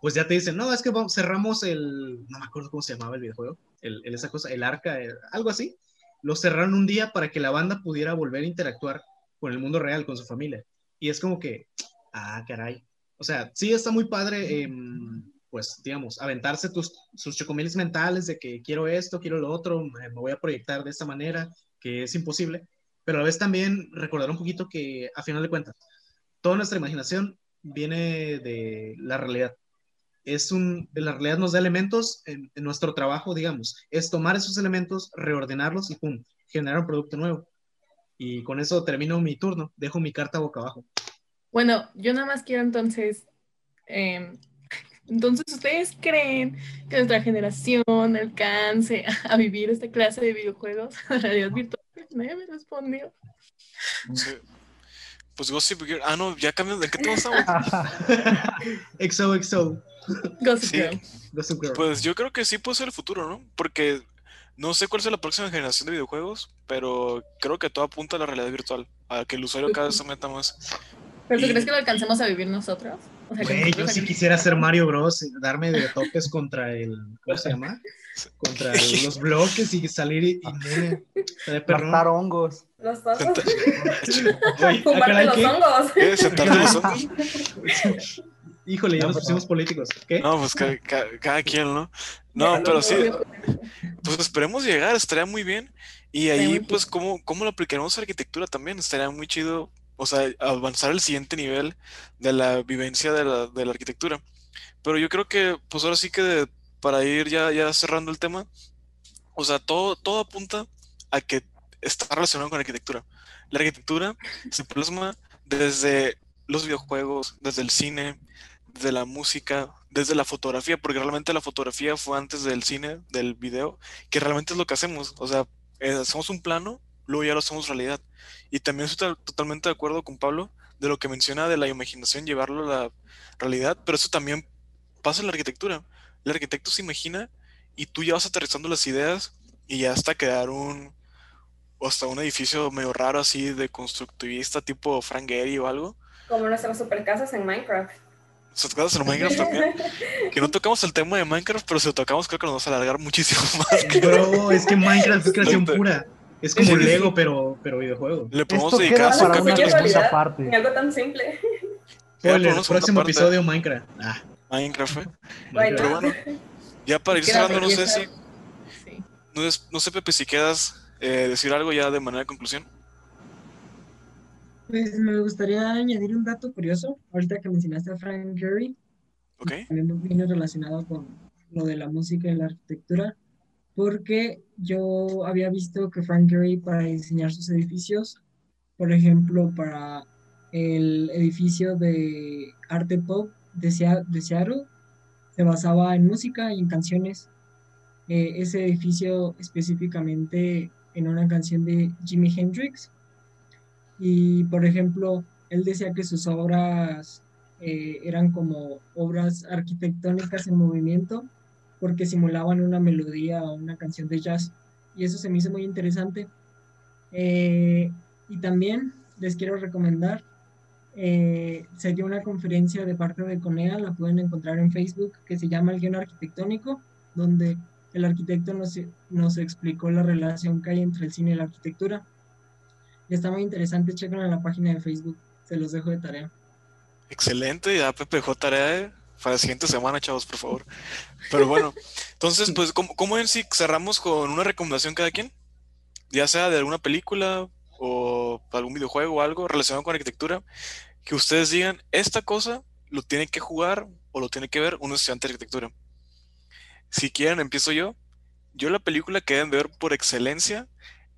pues ya te dicen, no, es que vamos, cerramos el, no me acuerdo cómo se llamaba el videojuego, el, esa cosa, el arca, algo así. Lo cerraron un día para que la banda pudiera volver a interactuar con el mundo real, con su familia. Y es como que, ah, caray. O sea, sí está muy padre, em, pues, digamos, aventarse tus, sus chocomiles mentales de que quiero esto, quiero lo otro, me voy a proyectar de esta manera, que es imposible pero a la vez también recordar un poquito que, a final de cuentas, toda nuestra imaginación viene de la realidad. Es un, la realidad nos da elementos en, nuestro trabajo, digamos, es tomar esos elementos, reordenarlos y pum, generar un producto nuevo. Y con eso termino mi turno, dejo mi carta boca abajo. Bueno, yo nada más quiero entonces, em, entonces ustedes creen que nuestra generación alcance a vivir esta clase de videojuegos, realidad virtual nadie me respondió. Pues Gossip Girl. Ah, no, ya cambió. ¿De qué tema estamos? XOXO. Gossip Girl. Gossip Girl. Pues yo creo que sí puede ser el futuro, ¿no? Porque no sé cuál es la próxima generación de videojuegos, pero creo que todo apunta a la realidad virtual, a que el usuario cada vez se meta más. ¿Pero tú Y- crees que lo alcancemos a vivir nosotros? O sea, Güey, yo sí quisiera ser Mario Bros. y darme de topes contra el. ¿Cómo se llama? Contra el- los bloques y salir y. perrón. Matar hongos. Los hongos. Ah, Fumarte los ¿qué? hongos. ¿Qué? ¿Sentarte los ojos? Híjole, ya No, nos pusimos políticos. ¿Qué? No, pues ca- ca- cada quien, ¿no? No, pero sí, pues esperemos llegar, estaría muy bien. Y ahí, pues, ¿cómo, cómo lo aplicaremos a arquitectura también? Estaría muy chido, o sea, avanzar al siguiente nivel de la vivencia de la, de la arquitectura. Pero yo creo que, pues ahora sí que de- para ir ya, ya cerrando el tema, o sea, todo, todo apunta a que está relacionado con la arquitectura. La arquitectura se plasma desde los videojuegos, desde el cine, desde la música, desde la fotografía, porque realmente la fotografía fue antes del cine, del video, que realmente es lo que hacemos. O sea, eh, hacemos un plano, luego ya lo hacemos realidad. Y también estoy to- totalmente de acuerdo con Pablo de lo que menciona de la imaginación, llevarlo a la realidad, pero eso también pasa en la arquitectura. El arquitecto se imagina y tú ya vas aterrizando las ideas y ya hasta quedar un o hasta un edificio medio raro así de constructivista tipo Frank Gehry o algo. Como nuestras supercasas en Minecraft. Sus casas en Minecraft también. Que no tocamos el tema de Minecraft, pero si lo tocamos creo que nos vamos a alargar muchísimo más. que- Bro, es que Minecraft es creación Neta. pura. Es como sí. Lego, pero, pero videojuego. Le podemos Esto dedicar su capítulo capítulo segunda realidad. parte. En algo tan simple. Spoiler, próximo parte. episodio Minecraft. Ah, Minecraft, ¿eh? Pero bueno, ya para ir cerrando, no sé si, Sí. no, es- no sé Pepe, si quedas eh, decir algo ya de manera de conclusión. Pues me gustaría añadir un dato curioso, ahorita que mencionaste a Frank Gehry, ¿Ok? también viene relacionado con lo de la música y la arquitectura, porque yo había visto que Frank Gehry para diseñar sus edificios, por ejemplo, para el edificio de arte pop de, Sea- de Seattle, se basaba en música y en canciones. Eh, ese edificio específicamente en una canción de Jimi Hendrix. Y, por ejemplo, él decía que sus obras eh, eran como obras arquitectónicas en movimiento porque simulaban una melodía o una canción de jazz. Y eso se me hizo muy interesante. Eh, y también les quiero recomendar, eh, se dio una conferencia de parte de CONEA, la pueden encontrar en Facebook, que se llama El Guión Arquitectónico, donde el arquitecto nos, nos explicó la relación que hay entre el cine y la arquitectura. Está muy interesante, chequen en la página de Facebook, se los dejo de tarea. Excelente, ya dejó tarea eh, para la siguiente semana, chavos, por favor. Pero bueno, entonces, pues, ¿cómo, cómo en si cerramos con una recomendación cada quien? Ya sea de alguna película o algún videojuego o algo relacionado con arquitectura, que ustedes digan, esta cosa lo tiene que jugar o lo tiene que ver un estudiante de arquitectura. Si quieren, empiezo yo. Yo la película que deben ver por excelencia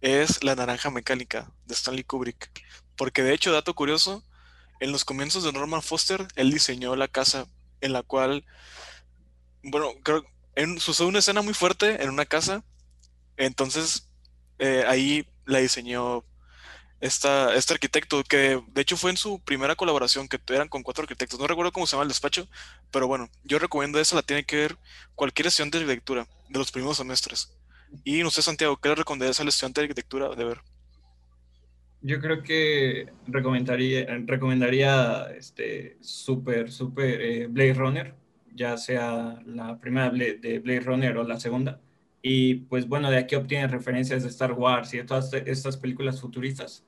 es La Naranja Mecánica de Stanley Kubrick. Porque de hecho, dato curioso, en los comienzos de Norman Foster, él diseñó la casa en la cual, bueno, creo, en, sucede una escena muy fuerte en una casa, entonces eh, ahí la diseñó esta, este arquitecto, que de hecho fue en su primera colaboración, que eran con cuatro arquitectos, no recuerdo cómo se llama el despacho, pero bueno, yo recomiendo esa, la tiene que ver cualquier estudiante de arquitectura de los primeros semestres. Y no sé, Santiago, ¿qué le recomendarías al estudiante de arquitectura de ver? Yo creo que recomendaría, recomendaría este súper, súper eh, Blade Runner, ya sea la primera de Blade Runner o la segunda. Y pues bueno, de aquí obtiene referencias de Star Wars y de todas estas películas futuristas.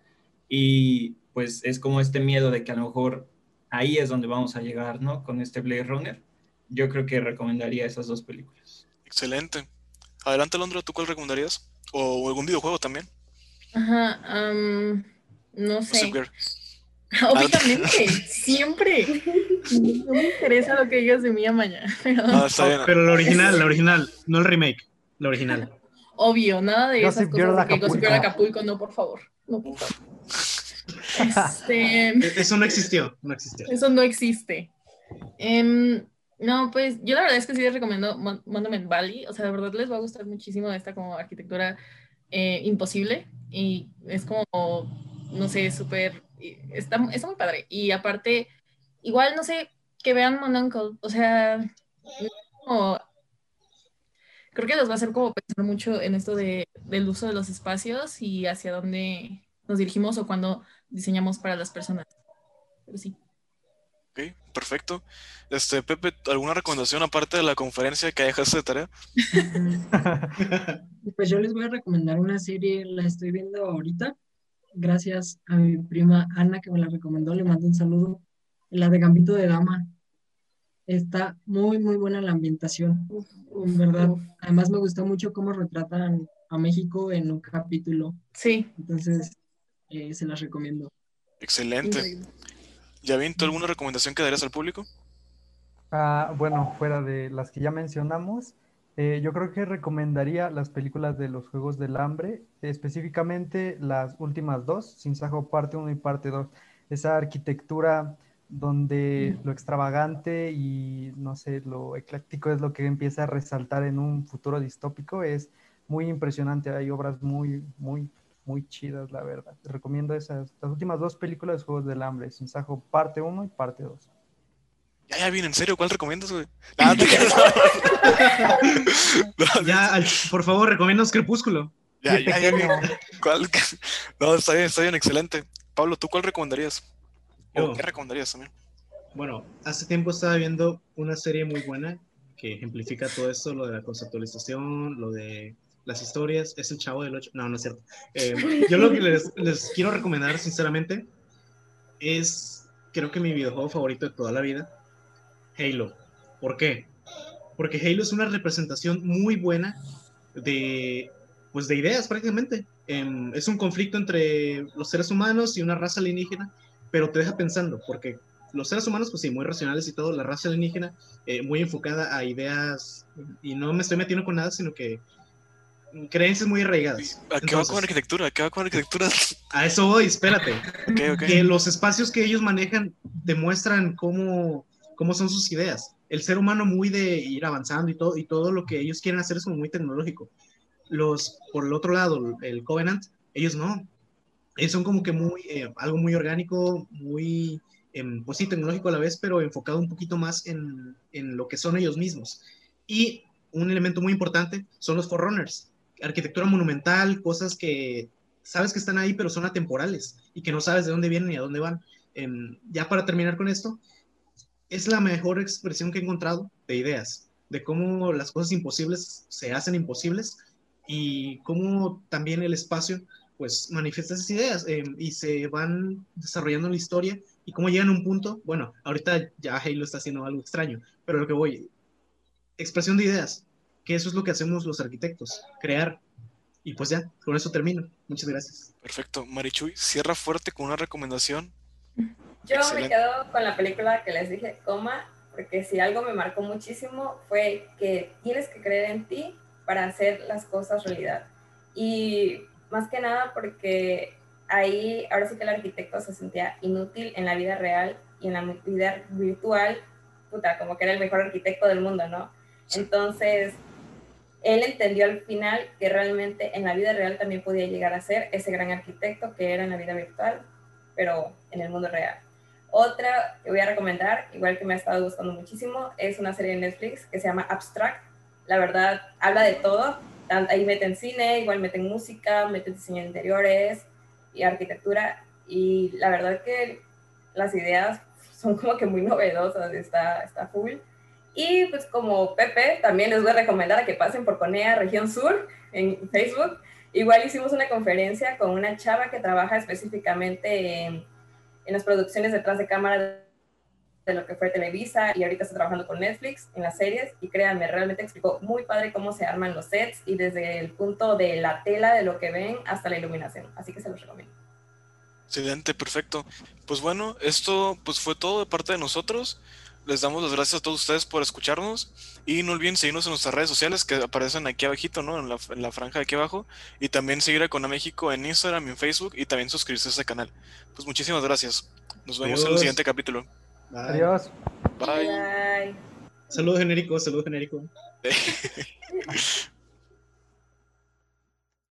Y pues es como este miedo de que a lo mejor ahí es donde vamos a llegar, ¿no? Con este Blade Runner. Yo creo que recomendaría esas dos películas. Excelente. Adelante, Londra, ¿tú cuál recomendarías? O algún videojuego también. Ajá, am, no sé. Obviamente, siempre. No me interesa lo que digas de mí a mañana. pero está bien. Pero la original, la original, no el remake, la original. Obvio, nada de esas Gossip cosas que Gossip Girl Acapulco. No, por favor. No, por favor. Este, E- Eso no existió, no existió. eso no existe. Em, no, pues yo la verdad es que sí les recomiendo Mon- Monument Valley. O sea, de verdad les va a gustar muchísimo esta como arquitectura eh, imposible. Y es como no sé, súper, está, está muy padre. Y aparte, igual, no sé, que vean Monuncle, o sea, creo que los va a hacer como pensar mucho en esto de, del uso de los espacios y hacia dónde nos dirigimos o cuando diseñamos para las personas. Pero sí. Ok, perfecto. Este, Pepe, ¿alguna recomendación aparte de la conferencia que dejaste de tarea? pues yo les voy a recomendar una serie, la estoy viendo ahorita, gracias a mi prima Ana que me la recomendó, le mando un saludo, la de Gambito de Dama. Está muy, muy buena la ambientación, en verdad. Además me gusta mucho cómo retratan a México en un capítulo. Sí. Entonces, eh, se las recomiendo. Excelente. ¿Ya ¿tú alguna recomendación que darías al público? Ah, bueno, fuera de las que ya mencionamos, eh, yo creo que recomendaría las películas de los Juegos del Hambre, específicamente las últimas dos, Sin Sajo parte 1 y parte 2. Esa arquitectura donde lo extravagante y, no sé, lo ecléctico es lo que empieza a resaltar en un futuro distópico. Es muy impresionante, hay obras muy, muy, muy chidas, la verdad. Te recomiendo esas, las últimas dos películas de Juegos del Hambre, Sin Sajo parte 1 y parte 2. Ya, ya, bien, en serio, ¿cuál recomiendas, güey? ya, por favor, recomiendas Crepúsculo. Ya, ya, ya, ¿Cuál? No, está bien, está bien, excelente. Pablo, ¿tú cuál recomendarías? ¿Qué recomendarías también? Bueno, hace tiempo estaba viendo una serie muy buena que ejemplifica todo esto, lo de la conceptualización, lo de las historias. Es el chavo del 8. No, no es cierto. Eh, yo lo que les, les, quiero recomendar, sinceramente, es, creo que mi videojuego favorito de toda la vida, Halo. ¿Por qué? Porque Halo es una representación muy buena de, pues, de ideas prácticamente. Em, es un conflicto entre los seres humanos y una raza alienígena pero te deja pensando, porque los seres humanos, pues sí, muy racionales y todo, la raza alienígena, eh, muy enfocada a ideas, y no me estoy metiendo con nada, sino que creencias muy arraigadas. ¿A qué va con arquitectura? ¿A qué va con arquitectura? A eso voy, espérate. Que los espacios que ellos manejan demuestran cómo, cómo son sus ideas. El ser humano muy de ir avanzando y todo, y todo lo que ellos quieren hacer es como muy tecnológico. Los, por el otro lado, el Covenant, ellos no son como que muy, eh, algo muy orgánico, muy, em, pues sí, tecnológico a la vez, pero enfocado un poquito más en, en, lo que son ellos mismos. Y un elemento muy importante son los forerunners, arquitectura monumental, cosas que sabes que están ahí, pero son atemporales y que no sabes de dónde vienen ni a dónde van. Em, ya para terminar con esto, es la mejor expresión que he encontrado de ideas, de cómo las cosas imposibles se hacen imposibles y cómo también el espacio pues manifiesta esas ideas eh, y se van desarrollando la historia y cómo llegan a un punto, bueno, ahorita ya Halo está haciendo algo extraño, pero lo que voy, expresión de ideas, que eso es lo que hacemos los arquitectos, crear. Y pues ya, con eso termino. Muchas gracias. Perfecto. Marichuy, cierra fuerte con una recomendación. Yo me quedo con la película que les dije, coma, porque si algo me marcó muchísimo fue que tienes que creer en ti para hacer las cosas realidad. Y más que nada porque ahí ahora sí que el arquitecto se sentía inútil en la vida real y en la vida virtual, puta, como que era el mejor arquitecto del mundo, ¿no? Entonces, él entendió al final que realmente en la vida real también podía llegar a ser ese gran arquitecto que era en la vida virtual, pero en el mundo real. Otra que voy a recomendar, igual que me ha estado gustando muchísimo, es una serie de Netflix que se llama Abstract. La verdad, habla de todo, ahí meten cine, igual meten música, meten diseño de interiores y arquitectura. Y la verdad que las ideas son como que muy novedosas, está, está full. Y pues como Pepe, también les voy a recomendar que pasen por Conea Región Sur en Facebook. Igual hicimos una conferencia con una chava que trabaja específicamente en, en las producciones detrás de cámara de lo que fue Televisa y ahorita está trabajando con Netflix en las series y créanme, realmente explicó muy padre cómo se arman los sets y desde el punto de la tela de lo que ven hasta la iluminación, así que se los recomiendo. Excelente, perfecto. Pues bueno, esto pues fue todo de parte de nosotros. Les damos las gracias a todos ustedes por escucharnos y no olviden seguirnos en nuestras redes sociales que aparecen aquí abajito, ¿no? En la, en la franja de aquí abajo y también seguir a Cona México en Instagram y en Facebook y también suscribirse a este canal. Pues muchísimas gracias. Nos vemos en el siguiente capítulo. Adiós. Bye. Saludos genérico, saludos genérico.